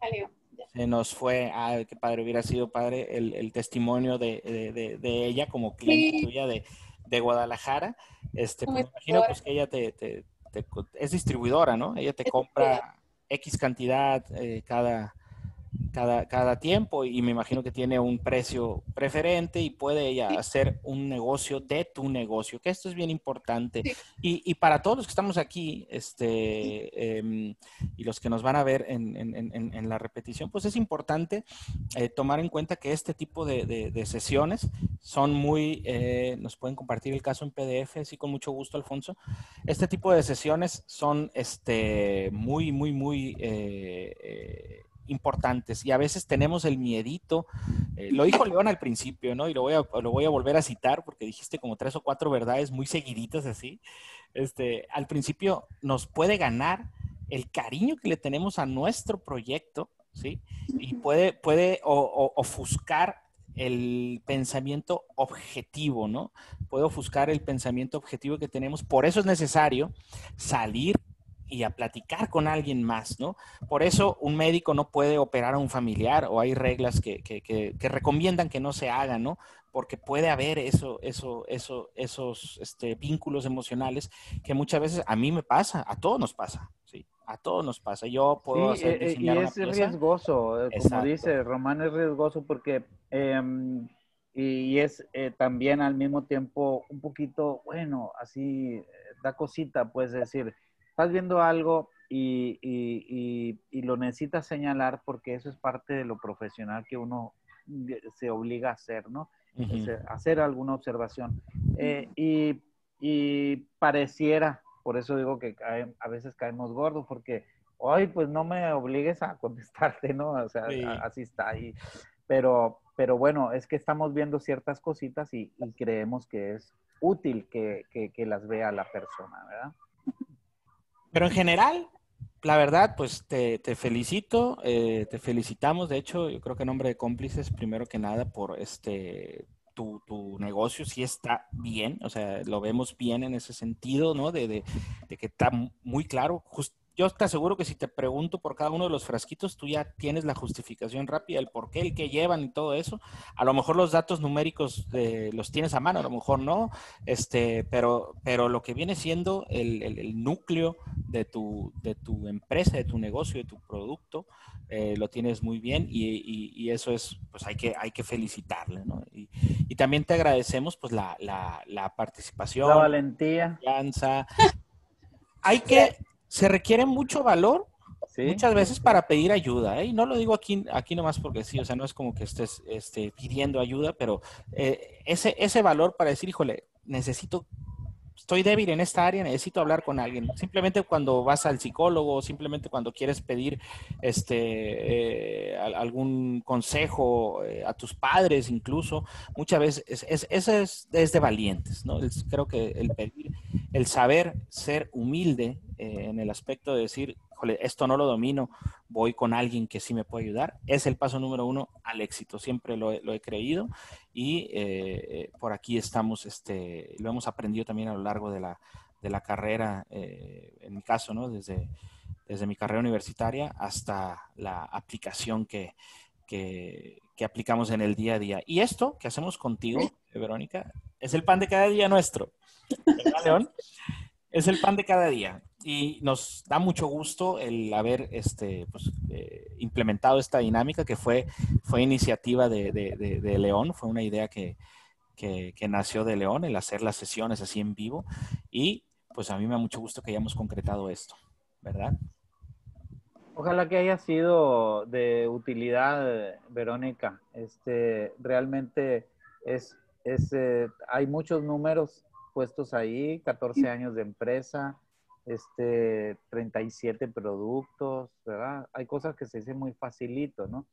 Salió se nos fue, ah, qué padre, hubiera sido padre el, testimonio de, ella como cliente tuya de, Guadalajara. Este, pues, me imagino pues, que ella te, es distribuidora, ¿no? Ella te compra X cantidad eh, cada, cada, cada tiempo y me imagino que tiene un precio preferente y puede ella hacer un negocio de tu negocio, que esto es bien importante. Y, y, para todos los que estamos aquí este, em, y los que nos van a ver en, en, en, la repetición, pues es importante eh, tomar en cuenta que este tipo de, de, sesiones son muy, eh, nos pueden compartir el caso en PDF, así con mucho gusto, Alfonso. Este tipo de sesiones son este, muy, muy, muy... Importantes y a veces tenemos el miedito. Eh, lo dijo León al principio, ¿no? Y lo voy, a, lo voy a volver a citar porque dijiste como tres o cuatro verdades muy seguiditas así. Este, al principio nos puede ganar el cariño que le tenemos a nuestro proyecto, ¿sí? Y puede, puede ofuscar el pensamiento objetivo, ¿no? Puede ofuscar el pensamiento objetivo que tenemos. Por eso es necesario salir y a platicar con alguien más, ¿no? Por eso un médico no puede operar a un familiar o hay reglas que, que, que, recomiendan que no se hagan, ¿no? Porque puede haber eso, eso, eso, esos este, vínculos emocionales que muchas veces a mí me pasa, a todos nos pasa, ¿sí? A todos nos pasa. Yo puedo hacer, eh, y es riesgoso, eh, como dice Román, es riesgoso porque em, y es eh, también al mismo tiempo un poquito, bueno, así da cosita, puedes decir, estás viendo algo y, lo necesitas señalar porque eso es parte de lo profesional que uno se obliga a hacer, ¿no? hacer alguna observación. Eh, y, pareciera, por eso digo que a veces caemos gordos, porque, hoy pues no me obligues a [LAUGHS] contestarte, ¿no? O sea, así está ahí. Pero, pero bueno, es que estamos viendo ciertas cositas y, creemos que es útil que, que las vea la persona, ¿verdad? Pero en general, la verdad, pues te, felicito, eh, te felicitamos. De hecho, yo creo que en nombre de cómplices, primero que nada, por este tu, tu, negocio sí está bien, o sea, lo vemos bien en ese sentido, ¿no? De, de, que está muy claro. Yo te aseguro que si te pregunto por cada uno de los frasquitos, tú ya tienes la justificación rápida, el por qué, el que llevan y todo eso. A lo mejor los datos numéricos eh, los tienes a mano, a lo mejor no, este, pero, pero lo que viene siendo el, el, núcleo de tu, de tu empresa, de tu negocio, de tu producto, eh, lo tienes muy bien y, y, eso es, pues hay que, hay que felicitarle, ¿no? Y, y también te agradecemos pues la, la, la participación. La valentía. Confianza. Hay que se requiere mucho valor muchas veces para pedir ayuda. ¿eh? Y no lo digo aquí, aquí nomás porque sí, o sea, no es como que estés este, pidiendo ayuda, pero eh, ese, ese valor para decir, híjole, necesito estoy débil en esta área, necesito hablar con alguien. Simplemente cuando vas al psicólogo, simplemente cuando quieres pedir este, eh, algún consejo eh, a tus padres incluso, muchas veces es, es, es, de valientes, ¿no? creo que el pedir, el saber ser humilde eh, en el aspecto de decir, esto no lo domino, voy con alguien que sí me puede ayudar. Es el paso número uno al éxito, siempre lo, he creído y eh, por aquí estamos, este, lo hemos aprendido también a lo largo de la, de la carrera, eh, en mi caso, ¿no? Desde, desde mi carrera universitaria hasta la aplicación que, que, que aplicamos en el día a día. Y esto que hacemos contigo, Verónica, es el pan de cada día nuestro. León? Es el pan de cada día y nos da mucho gusto el haber este, pues, eh, implementado esta dinámica que fue, fue iniciativa de, de, León, fue una idea que, que, nació de León, el hacer las sesiones así en vivo y pues a mí me da mucho gusto que hayamos concretado esto, ¿verdad? Ojalá que haya sido de utilidad, Verónica. Este, realmente es, es eh, hay muchos números puestos ahí, 14 años de empresa, este, 37 productos, ¿verdad? Hay cosas que se dicen muy facilito, ¿no?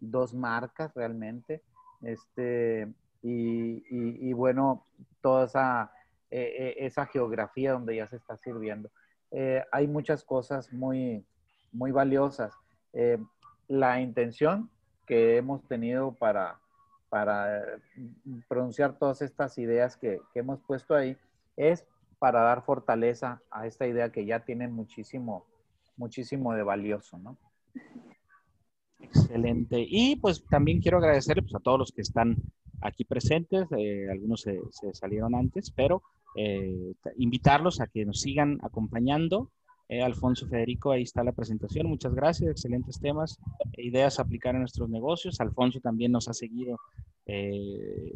Dos marcas realmente, este, y, bueno, toda esa, e, e, esa geografía donde ya se está sirviendo. Eh, hay muchas cosas muy, muy valiosas. Eh, la intención que hemos tenido para, para pronunciar todas estas ideas que, que hemos puesto ahí es para dar fortaleza a esta idea que ya tiene muchísimo, muchísimo de valioso, ¿no? Excelente. Y pues también quiero agradecer pues, a todos los que están aquí presentes, eh, algunos se, salieron antes, pero eh, invitarlos a que nos sigan acompañando Eh, Alfonso Federico, ahí está la presentación. Muchas gracias, excelentes temas, ideas a aplicar en nuestros negocios. Alfonso también nos ha seguido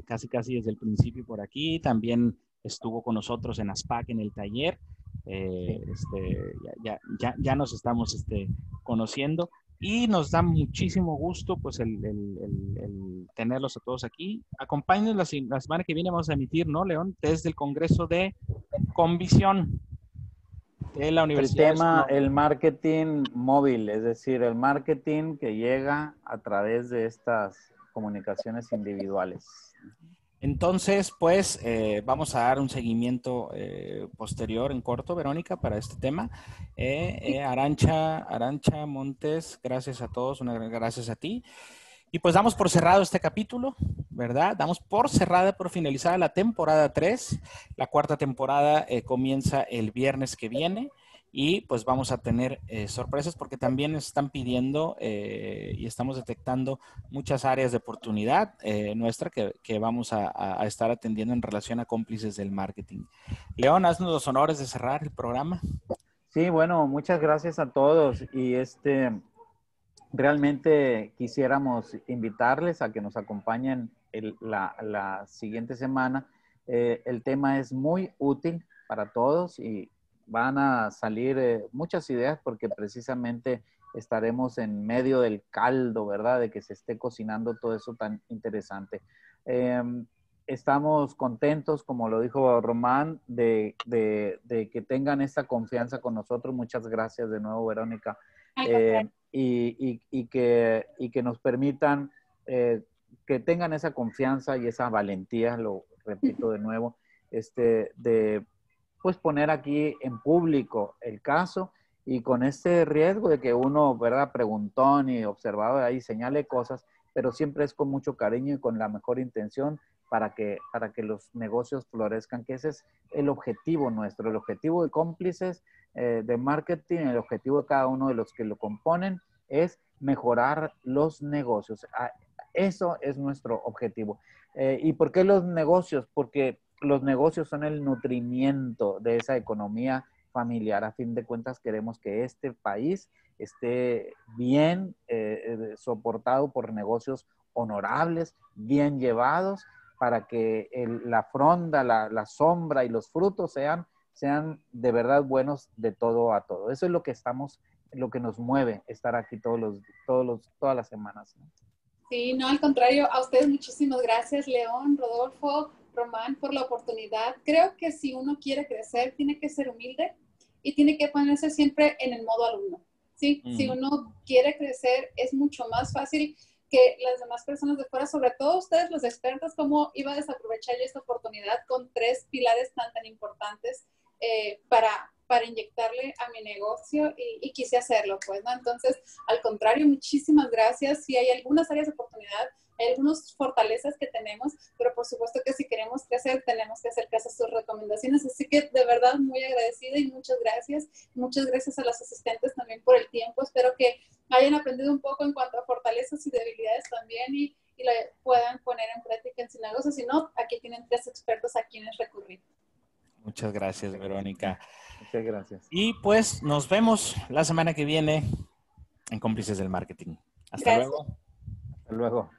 casi casi desde el principio por aquí. También estuvo con nosotros en ASPAC en el taller. Eh, este, ya, ya, ya, nos estamos este, conociendo y nos da muchísimo gusto pues el, tenerlos a todos aquí. Acompáñenos la, la, semana que viene vamos a emitir, ¿no, León? Desde el Congreso de Convisión de la Universidad. El tema, el marketing móvil, es decir, el marketing que llega a través de estas comunicaciones individuales. Entonces, pues eh, vamos a dar un seguimiento eh, posterior en corto, Verónica, para este tema. Eh, Arancha, Arancha Montes, gracias a todos, una gracias a ti. Y pues damos por cerrado este capítulo, ¿verdad? Damos por cerrada, por finalizada la temporada 3. La cuarta temporada comienza el viernes que viene y pues vamos a tener eh, sorpresas porque también están pidiendo eh, y estamos detectando muchas áreas de oportunidad eh, nuestra que, vamos a, estar atendiendo en relación a cómplices del marketing. León, haznos los honores de cerrar el programa. Sí, bueno, muchas gracias a todos y este realmente quisiéramos invitarles a que nos acompañen la, la, siguiente semana. el tema es muy útil para todos y van a salir eh, muchas ideas porque precisamente estaremos en medio del caldo, ¿verdad? De que se esté cocinando todo eso tan interesante. Em, estamos contentos, como lo dijo Román, de, que tengan esta confianza con nosotros. Muchas gracias de nuevo, Verónica. Eh, y, que, que nos permitan eh, que tengan esa confianza y esa valentía, lo repito de nuevo, este, de pues poner aquí en público el caso y con ese riesgo de que uno, ¿verdad? Preguntón y observado ahí señale cosas, pero siempre es con mucho cariño y con la mejor intención para que, para que los negocios florezcan, que ese es el objetivo nuestro, el objetivo de cómplices eh, de marketing, el objetivo de cada uno de los que lo componen es mejorar los negocios. Ah, eso es nuestro objetivo. Eh, ¿Y por qué los negocios? Porque los negocios son el nutrimiento de esa economía familiar. A fin de cuentas, queremos que este país esté bien eh, eh, soportado por negocios honorables, bien llevados, para que la fronda, la, sombra y los frutos sean, sean de verdad buenos de todo a todo. Eso es lo que estamos, lo que nos mueve estar aquí todos los, todos los, todas las semanas. Sí, no, al contrario, a ustedes muchísimas gracias, León, Rodolfo, Román, por la oportunidad. Creo que si uno quiere crecer, tiene que ser humilde y tiene que ponerse siempre en el modo alumno. ¿sí? Si uno quiere crecer, es mucho más fácil que las demás personas de fuera, sobre todo ustedes, los expertos, cómo iba a desaprovechar esta oportunidad con tres pilares tan, tan importantes eh, para, para inyectarle a mi negocio y, quise hacerlo, pues, ¿no? Entonces, al contrario, muchísimas gracias. Si hay algunas áreas de oportunidad, hay algunas fortalezas que tenemos, pero por supuesto que si queremos crecer, tenemos que hacer caso a sus recomendaciones. Así que de verdad muy agradecida y muchas gracias. Muchas gracias a las asistentes también por el tiempo. Espero que hayan aprendido un poco en cuanto a fortalezas y debilidades también y, y la puedan poner en práctica en su negocio. Si no, aquí tienen tres expertos a quienes recurrir. Muchas gracias, Verónica. Muchas gracias. Y pues nos vemos la semana que viene en Cómplices del Marketing. Hasta luego. Hasta luego.